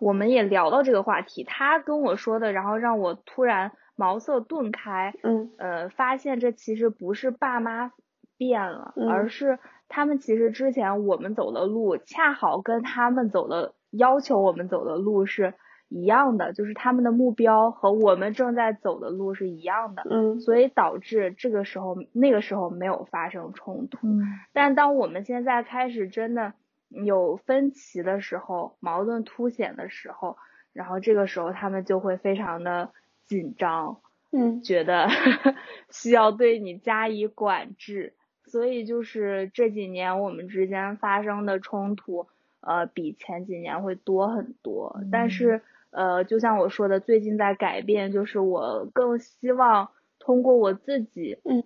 我们也聊到这个话题。他跟我说的，然后让我突然茅塞顿开。嗯，呃，发现这其实不是爸妈变了，而是他们其实之前我们走的路，恰好跟他们走的要求我们走的路是。一样的，就是他们的目标和我们正在走的路是一样的，嗯，所以导致这个时候那个时候没有发生冲突，嗯，但当我们现在开始真的有分歧的时候，矛盾凸显的时候，然后这个时候他们就会非常的紧张，嗯，觉得 需要对你加以管制，所以就是这几年我们之间发生的冲突，呃，比前几年会多很多，但是。呃，就像我说的，最近在改变，就是我更希望通过我自己，嗯，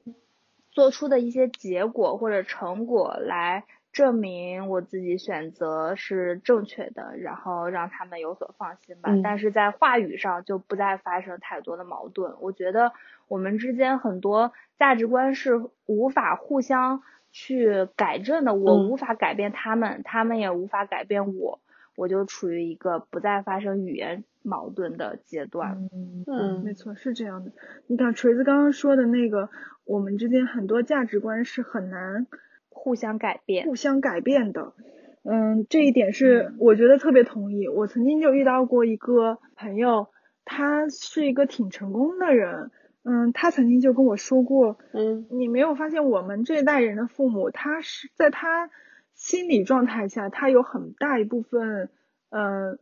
做出的一些结果或者成果来证明我自己选择是正确的，然后让他们有所放心吧。但是在话语上就不再发生太多的矛盾。我觉得我们之间很多价值观是无法互相去改正的，我无法改变他们，他们也无法改变我。我就处于一个不再发生语言矛盾的阶段。嗯嗯，没错，是这样的。你看锤子刚刚说的那个，我们之间很多价值观是很难互相改变、互相改变的。嗯，这一点是我觉得特别同意。我曾经就遇到过一个朋友，他是一个挺成功的人。嗯，他曾经就跟我说过，嗯，你没有发现我们这一代人的父母，他是在他。心理状态下，他有很大一部分，呃，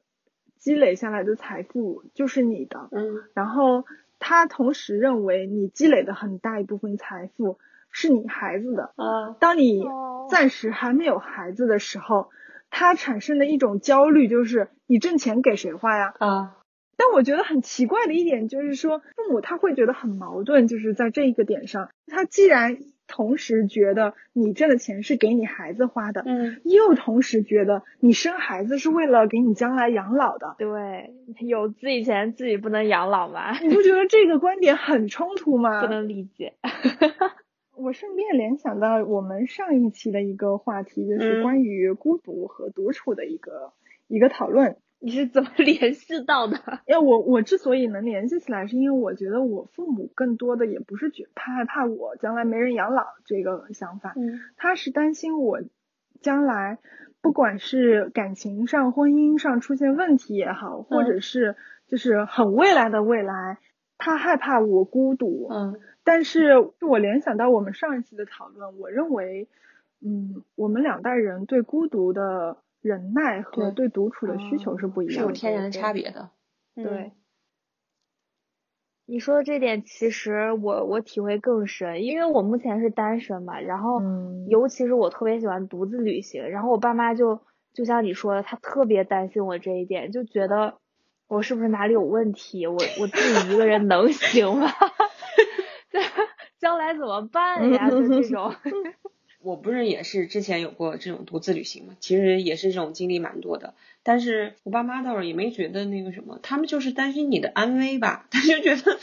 积累下来的财富就是你的，嗯，然后他同时认为你积累的很大一部分财富是你孩子的，啊，当你暂时还没有孩子的时候，他产生的一种焦虑就是你挣钱给谁花呀？啊，但我觉得很奇怪的一点就是说，父母他会觉得很矛盾，就是在这一个点上，他既然。同时觉得你挣的钱是给你孩子花的，嗯，又同时觉得你生孩子是为了给你将来养老的，对，有自己钱自己不能养老吗？你不觉得这个观点很冲突吗？不能理解。我顺便联想到我们上一期的一个话题，就是关于孤独和独处的一个一个讨论。你是怎么 联系到的？因为我我之所以能联系起来，是因为我觉得我父母更多的也不是觉他害怕我将来没人养老这个想法，嗯，他是担心我将来不管是感情上、婚姻上出现问题也好，或者是就是很未来的未来，他害怕我孤独，嗯，但是我联想到我们上一期的讨论，我认为，嗯，我们两代人对孤独的。忍耐和对独处的需求是不一样，是有天然的差别的。对。你说的这点，其实我我体会更深，因为我目前是单身嘛，然后尤其是我特别喜欢独自旅行，然后我爸妈就就像你说的，他特别担心我这一点，就觉得我是不是哪里有问题，我我自己一个人能行吗？将来怎么办呀？就这种。我不是也是之前有过这种独自旅行嘛，其实也是这种经历蛮多的。但是我爸妈倒是也没觉得那个什么，他们就是担心你的安危吧，他就觉得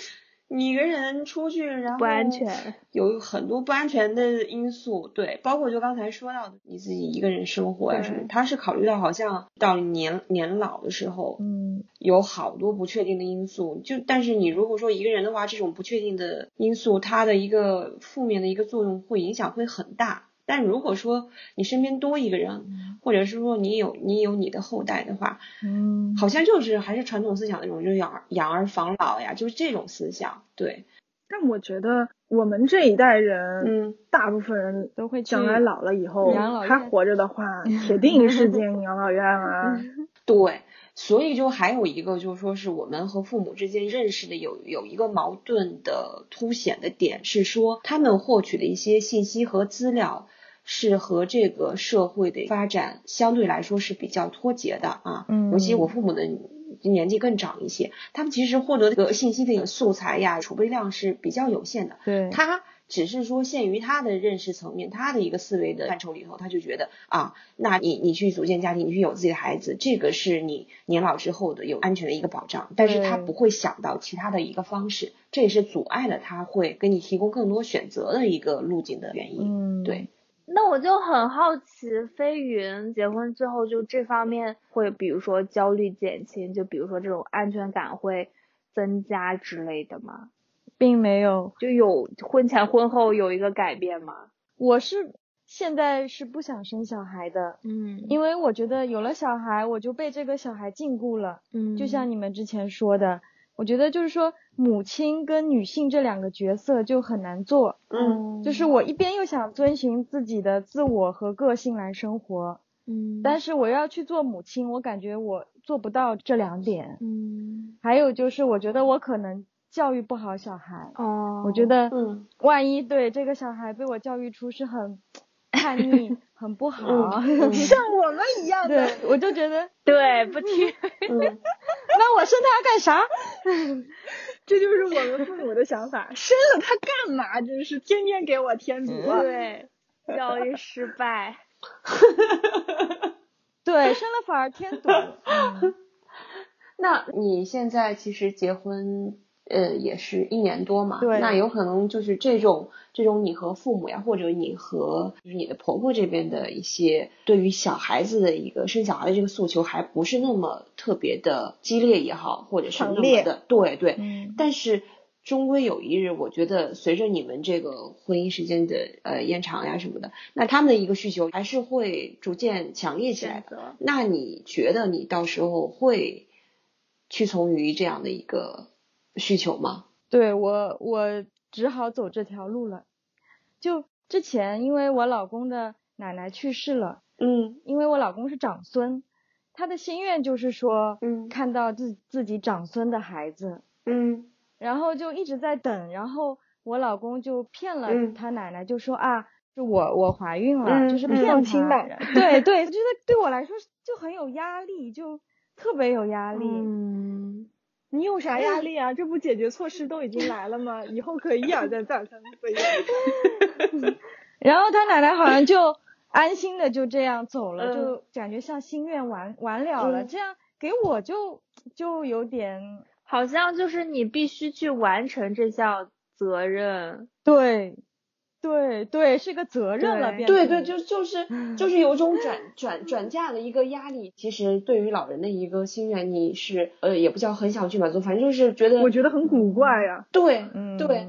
你一个人出去，然后不安全，有很多不安全的因素。对，包括就刚才说到的，你自己一个人生活啊什么，他是考虑到好像到年年老的时候，嗯，有好多不确定的因素。就但是你如果说一个人的话，这种不确定的因素，它的一个负面的一个作用会影响会很大。但如果说你身边多一个人，或者是说你有你有你的后代的话，嗯，好像就是还是传统思想那种，就是养养儿防老呀，就是这种思想。对。但我觉得我们这一代人，嗯，大部分人都会将来老了以后还活着的话，铁定是进养老院啊。对。所以就还有一个就是说是我们和父母之间认识的有有一个矛盾的凸显的点是说他们获取的一些信息和资料是和这个社会的发展相对来说是比较脱节的啊，嗯，尤其我父母的年纪更长一些，他们其实获得这个信息的素材呀储备量是比较有限的，对，他。只是说限于他的认识层面，他的一个思维的范畴里头，他就觉得啊，那你你去组建家庭，你去有自己的孩子，这个是你年老之后的有安全的一个保障。但是他不会想到其他的一个方式，这也是阻碍了他会给你提供更多选择的一个路径的原因。嗯，对。那我就很好奇，飞云结婚之后就这方面会，比如说焦虑减轻，就比如说这种安全感会增加之类的吗？并没有，就有婚前婚后有一个改变吗？我是现在是不想生小孩的，嗯，因为我觉得有了小孩，我就被这个小孩禁锢了，嗯，就像你们之前说的，我觉得就是说母亲跟女性这两个角色就很难做，嗯，就是我一边又想遵循自己的自我和个性来生活，嗯，但是我要去做母亲，我感觉我做不到这两点，嗯，还有就是我觉得我可能。教育不好小孩，哦，我觉得，嗯，万一对这个小孩被我教育出是很 叛逆、很不好，像我们一样的，我就觉得，对，不听，那我生他干啥？这就是我们父母的想法，生了他干嘛？真是天天给我添堵，对，教育失败，对，生了反而添堵。那你现在其实结婚？呃，也是一年多嘛，那有可能就是这种这种你和父母呀，或者你和就是你的婆婆这边的一些对于小孩子的一个生小孩的这个诉求，还不是那么特别的激烈也好，或者是那么的对对，但是终归有一日，我觉得随着你们这个婚姻时间的呃延长呀什么的，那他们的一个需求还是会逐渐强烈起来的。那你觉得你到时候会屈从于这样的一个？需求吗？对我，我只好走这条路了。就之前，因为我老公的奶奶去世了，嗯，因为我老公是长孙，他的心愿就是说，嗯，看到自自己长孙的孩子，嗯，然后就一直在等，然后我老公就骗了他奶奶，就说啊，就我我怀孕了，就是骗他，对对，我觉得对我来说就很有压力，就特别有压力，嗯。你有啥压力啊？这不解决措施都已经来了吗？以后可以一而再再而三。然后他奶奶好像就安心的就这样走了，就感觉像心愿完完了了。这样给我就就有点，好像就是你必须去完成这项责任。对。对对，是个责任了，对对，就就是就是有种转转转嫁的一个压力。其实对于老人的一个心愿，你是呃也不叫很想去满足，反正就是觉得我觉得很古怪呀。对对。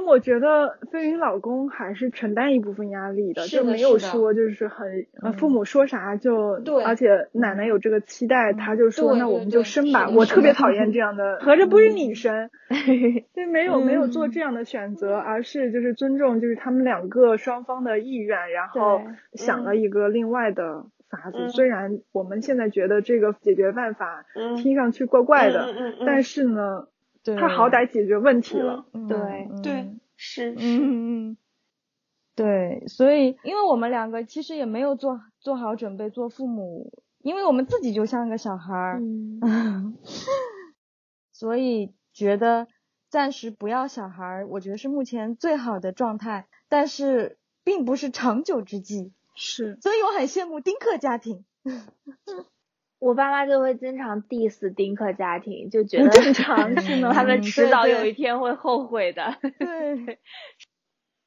但我觉得飞云老公还是承担一部分压力的，就没有说就是很父母说啥就，对，而且奶奶有这个期待，他就说那我们就生吧。我特别讨厌这样的，合着不是你生，对，没有没有做这样的选择，而是就是尊重就是他们两个双方的意愿，然后想了一个另外的法子。虽然我们现在觉得这个解决办法听上去怪怪的，但是呢。他好歹解决问题了。对对是是，对，所以因为我们两个其实也没有做做好准备做父母，因为我们自己就像个小孩儿，所以觉得暂时不要小孩儿，我觉得是目前最好的状态，但是并不是长久之计。是，所以我很羡慕丁克家庭。我爸妈就会经常 diss 丁克家庭，就觉 得正常？他们迟早有一天会后悔的。对，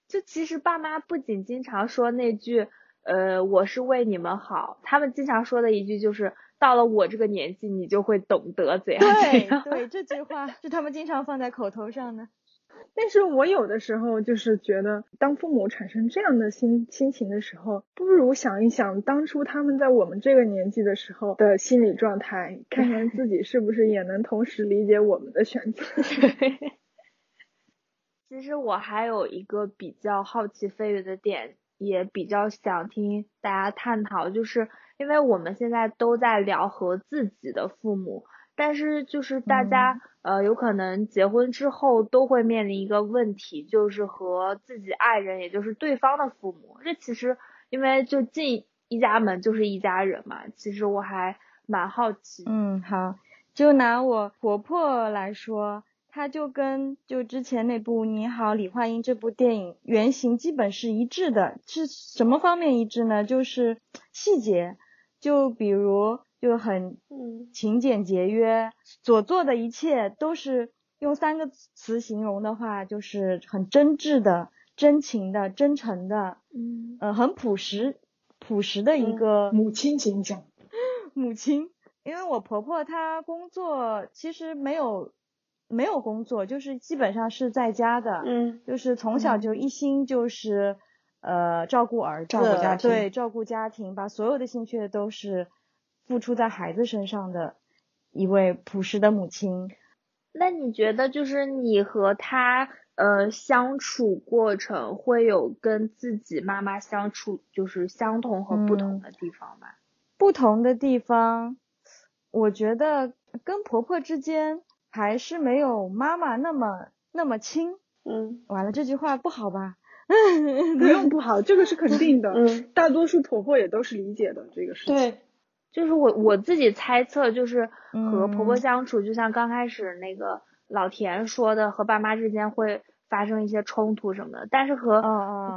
就其实爸妈不仅经常说那句“呃，我是为你们好”，他们经常说的一句就是“到了我这个年纪，你就会懂得怎样怎样”。对，这句话是他们经常放在口头上的。但是我有的时候就是觉得，当父母产生这样的心心情的时候，不如想一想当初他们在我们这个年纪的时候的心理状态，看看自己是不是也能同时理解我们的选择。其实我还有一个比较好奇飞鱼的点，也比较想听大家探讨，就是因为我们现在都在聊和自己的父母。但是就是大家呃有可能结婚之后都会面临一个问题，就是和自己爱人，也就是对方的父母。这其实因为就进一家门就是一家人嘛，其实我还蛮好奇。嗯，好，就拿我婆婆来说，她就跟就之前那部《你好，李焕英》这部电影原型基本是一致的。是什么方面一致呢？就是细节，就比如。就很勤俭节约，所做的一切都是用三个词形容的话，就是很真挚的、真情的、真诚的，嗯，呃，很朴实、朴实的一个母亲形象。母亲，因为我婆婆她工作其实没有没有工作，就是基本上是在家的，嗯，就是从小就一心就是呃照顾儿子，照顾家庭，对，照顾家庭，把所有的心血都是。付出在孩子身上的一位朴实的母亲。那你觉得，就是你和他呃相处过程会有跟自己妈妈相处就是相同和不同的地方吗？不同的地方，我觉得跟婆婆之间还是没有妈妈那么那么亲。嗯，完了，这句话不好吧？不用不好，这个是肯定的。嗯，大多数婆婆也都是理解的这个事情。对。就是我我自己猜测，就是和婆婆相处，就像刚开始那个老田说的，和爸妈之间会发生一些冲突什么的。但是和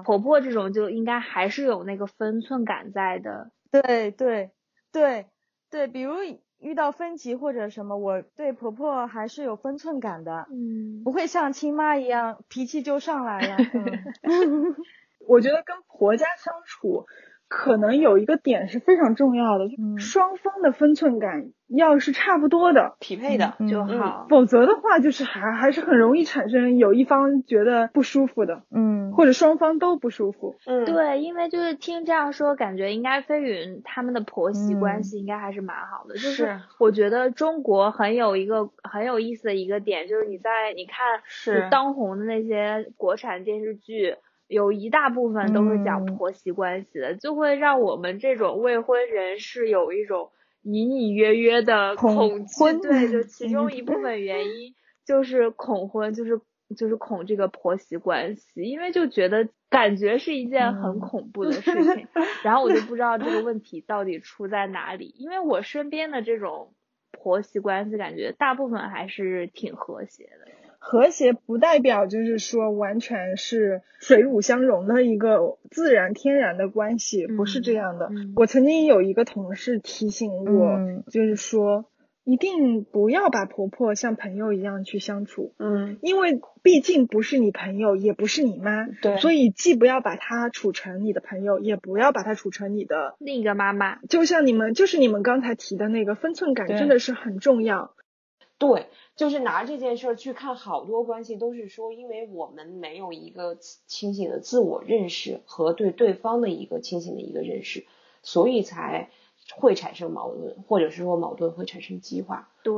婆婆这种，就应该还是有那个分寸感在的。对对对对，比如遇到分歧或者什么，我对婆婆还是有分寸感的，嗯，不会像亲妈一样脾气就上来了。我觉得跟婆家相处。可能有一个点是非常重要的，双方的分寸感要是差不多的、匹配的就好，否则的话就是还还是很容易产生有一方觉得不舒服的，嗯，或者双方都不舒服。嗯，对，因为就是听这样说，感觉应该飞云他们的婆媳关系应该还是蛮好的。就是我觉得中国很有一个很有意思的一个点，就是你在你看是当红的那些国产电视剧。有一大部分都是讲婆媳关系的，就会让我们这种未婚人士有一种隐隐约约的恐惧。对，就其中一部 分原因就是恐婚，就是就是恐这个婆媳关系，因为就觉得感觉是一件很恐怖的事情。然后我就不知道这个问题到底出在哪里，因为我身边的这种婆媳关系，感觉大部分还是挺和谐的。和谐不代表就是说完全是水乳相融的一个自然天然的关系，不是这样的。我曾经有一个同事提醒我，就是说一定不要把婆婆像朋友一样去相处。嗯，因为毕竟不是你朋友，也不是你妈，对，所以既不要把她处成你的朋友，也不要把她处成你的另一个妈妈。就像你们，就是你们刚才提的那个分寸感，真的是很重要。对。就是拿这件事儿去看好多关系，都是说，因为我们没有一个清醒的自我认识和对对方的一个清醒的一个认识，所以才会产生矛盾，或者是说矛盾会产生激化。对，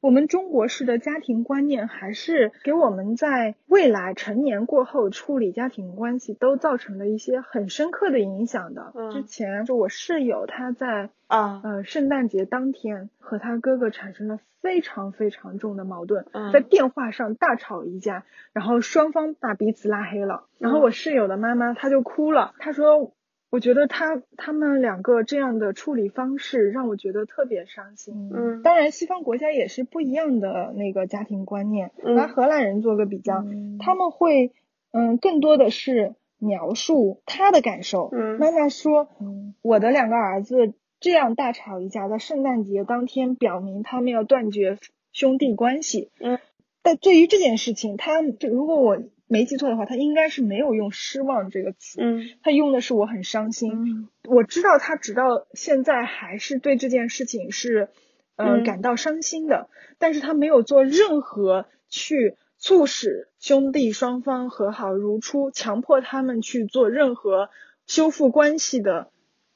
我们中国式的家庭观念还是给我们在未来成年过后处理家庭关系都造成了一些很深刻的影响的。嗯之前就我室友他在啊，呃圣诞节当天和他哥哥产生了非常非常重的矛盾，嗯在电话上大吵一架，然后双方把彼此拉黑了。然后嗯我室友的妈妈她就哭了，她说。我觉得他他们两个这样的处理方式让我觉得特别伤心。嗯当然，西方国家也是不一样的那个家庭观念。嗯拿荷兰人做个比较，嗯他们会嗯更多的是描述他的感受。嗯妈妈说，嗯我的两个儿子这样大吵一架，在圣诞节当天表明他们要断绝兄弟关系。嗯，但对于这件事情，他就如果我没记错的话，他应该是没有用失望这个词，嗯他用的是我很伤心。嗯我知道他直到现在还是对这件事情是，呃，嗯感到伤心的，但是他没有做任何去促使兄弟双方和好如初，强迫他们去做任何修复关系的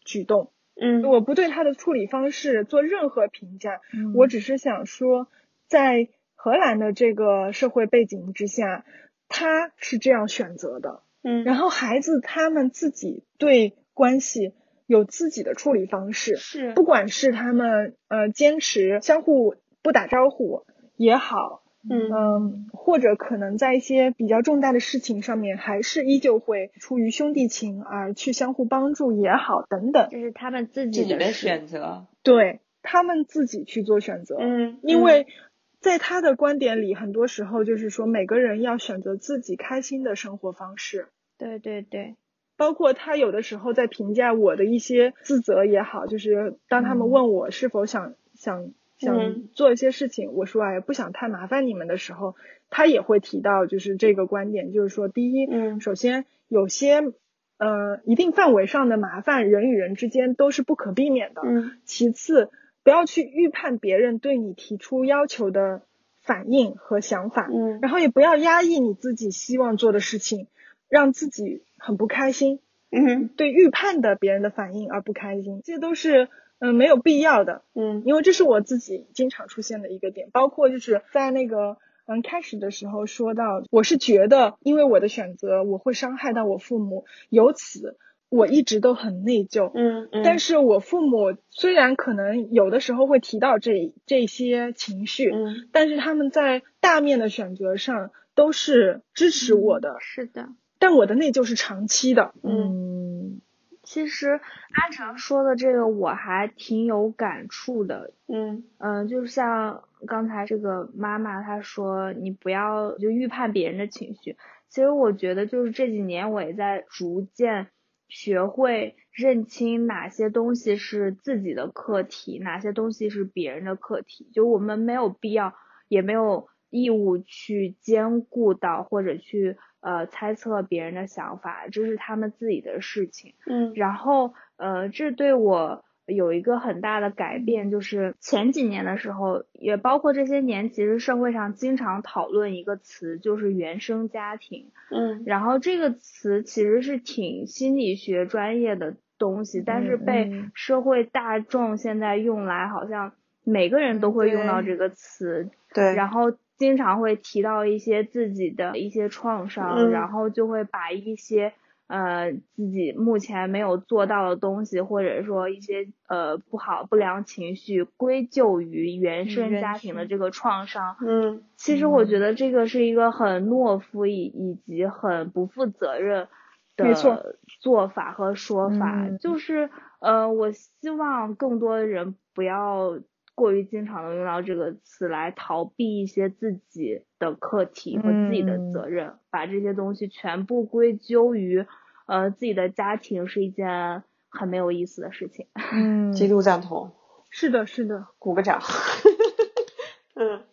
举动。嗯我不对他的处理方式做任何评价，嗯我只是想说，在荷兰的这个社会背景之下，他是这样选择的。嗯，然后孩子他们自己对关系有自己的处理方式，是。不管是他们呃坚持相互不打招呼也好，嗯。嗯，或者可能在一些比较重大的事情上面，还是依旧会出于兄弟情而去相互帮助也好，等等，这是他们自自己的己的选择，对他们自己去做选择，嗯，因为在他的观点里，很多时候就是说每个人要选择自己开心的生活方式。对对对，包括他有的时候在评价我的一些自责也好，就是当他们问我是否想、想想嗯。做一些事情，我说哎不想太麻烦你们的时候，他也会提到就是这个观点，就是说第一，嗯。首先有些呃一定范围上的麻烦，人与人之间都是不可避免的。嗯。其次，不要去预判别人对你提出要求的反应和想法，嗯然后也不要压抑你自己希望做的事情，让自己很不开心，嗯对预判的别人的反应而不开心，这些都是嗯、呃没有必要的，嗯因为这是我自己经常出现的一个点，包括就是在那个。嗯，开始的时候说到，我是觉得，因为我的选择，我会伤害到我父母，由此我一直都很内疚。嗯嗯，但是我父母虽然可能有的时候会提到这这些情绪，嗯但是他们在大面的选择上都是支持我的，是的。但我的内疚是长期的。嗯其实阿成说的这个我还挺有感触的，嗯嗯，就是像刚才这个妈妈她说，你不要就预判别人的情绪。其实我觉得就是这几年我也在逐渐学会认清哪些东西是自己的课题，哪些东西是别人的课题。就我们没有必要，也没有义务去兼顾到或者去呃猜测别人的想法，这是他们自己的事情。嗯然后呃，这对我有一个很大的改变，就是前几年的时候，也包括这些年，其实社会上经常讨论一个词，就是原生家庭。嗯。然后这个词其实是挺心理学专业的东西，但是被嗯。社会大众现在用来，好像每个人都会用到这个词，对，然后经常会提到一些自己的一些创伤，嗯。然后就会把一些呃自己目前没有做到的东西，或者说一些呃不好不良情绪归咎于原生家庭的这个创伤。嗯。其实我觉得这个是一个很懦夫以以及很不负责任的做法和说法，嗯。就是呃，我希望更多的人不要过于经常的用到这个词来逃避一些自己的课题和自己的嗯。责任，把这些东西全部归咎于呃自己的家庭是一件很没有意思的事情。嗯。极度赞同，是的，是的，鼓个掌。嗯。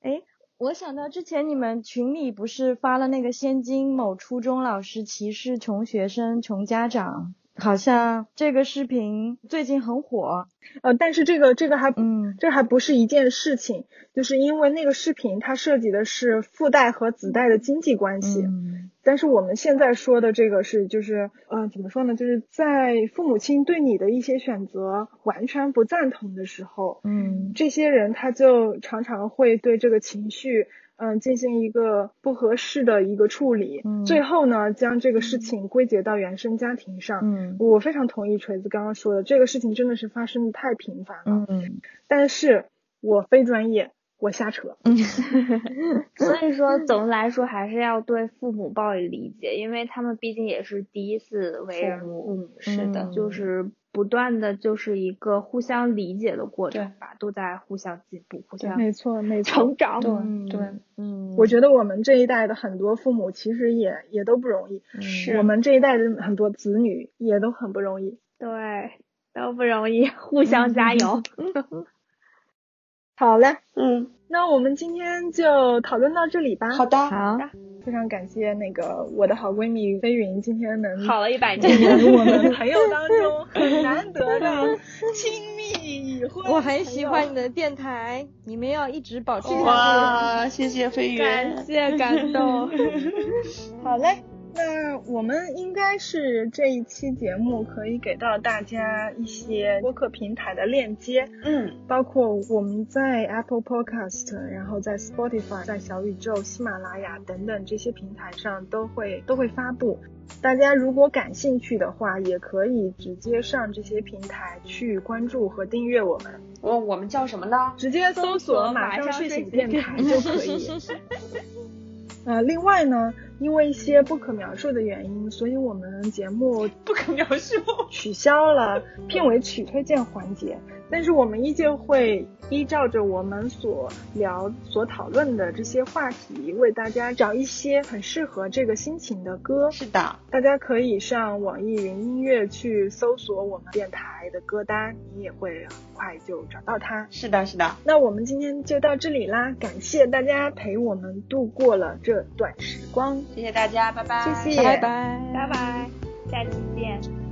哎，我想到之前你们群里不是发了那个天津某初中老师歧视穷学生、穷家长好像这个视频最近很火。呃，但是这个这个还嗯，这还不是一件事情，就是因为那个视频它涉及的是父代和子代的经济关系。嗯但是我们现在说的这个是，就是，呃，怎么说呢？就是在父母亲对你的一些选择完全不赞同的时候，嗯这些人他就常常会对这个情绪，嗯、进行一个不合适的一个处理，嗯最后呢，将这个事情归结到原生家庭上。嗯我非常同意锤子刚刚说的，这个事情真的是发生的太频繁了。嗯但是我非专业，我瞎扯。所以说，总的来说还是要对父母抱以理解，因为他们毕竟也是第一次为人父母，是的嗯就是不断的就是一个互相理解的过程吧，都在互相进步，互相没错，没错成。长。对嗯对，嗯，我觉得我们这一代的很多父母其实也也都不容易，是我们这一代的很多子女也都很不容易。对，都不容易，互相加油。好嘞，嗯，那我们今天就讨论到这里吧。好，的，好，非常感谢那个我的好闺蜜飞云今天能好了一百变年，成我们朋友当中很难得的 亲密已婚。我很喜欢你的电台，你们要一直保持下去。哇，谢谢飞云，感谢感动。好嘞，那我们应该是这一期节目可以给到大家一些播客平台的链接，嗯，包括我们在 Apple Podcast，然后在 Spotify、在小宇宙、喜马拉雅等等这些平台上都会都会发布。大家如果感兴趣的话，也可以直接上这些平台去关注和订阅我们，我我们叫什么呢？直接搜索“马上睡醒电台”就可以。呃，另外呢，因为一些不可描述的原因，所以我们节目不可描述。取消了片尾曲推荐环节，但是我们依旧会依照着我们所聊、所讨论的这些话题，为大家找一些很适合这个心情的歌。是的，大家可以上网易云音乐去搜索我们电台的歌单，你也会很快就找到它。是的，是的，那我们今天就到这里啦，感谢大家陪我们度过了这段时光，谢谢大家，拜拜，谢谢，拜拜，拜拜，下期见。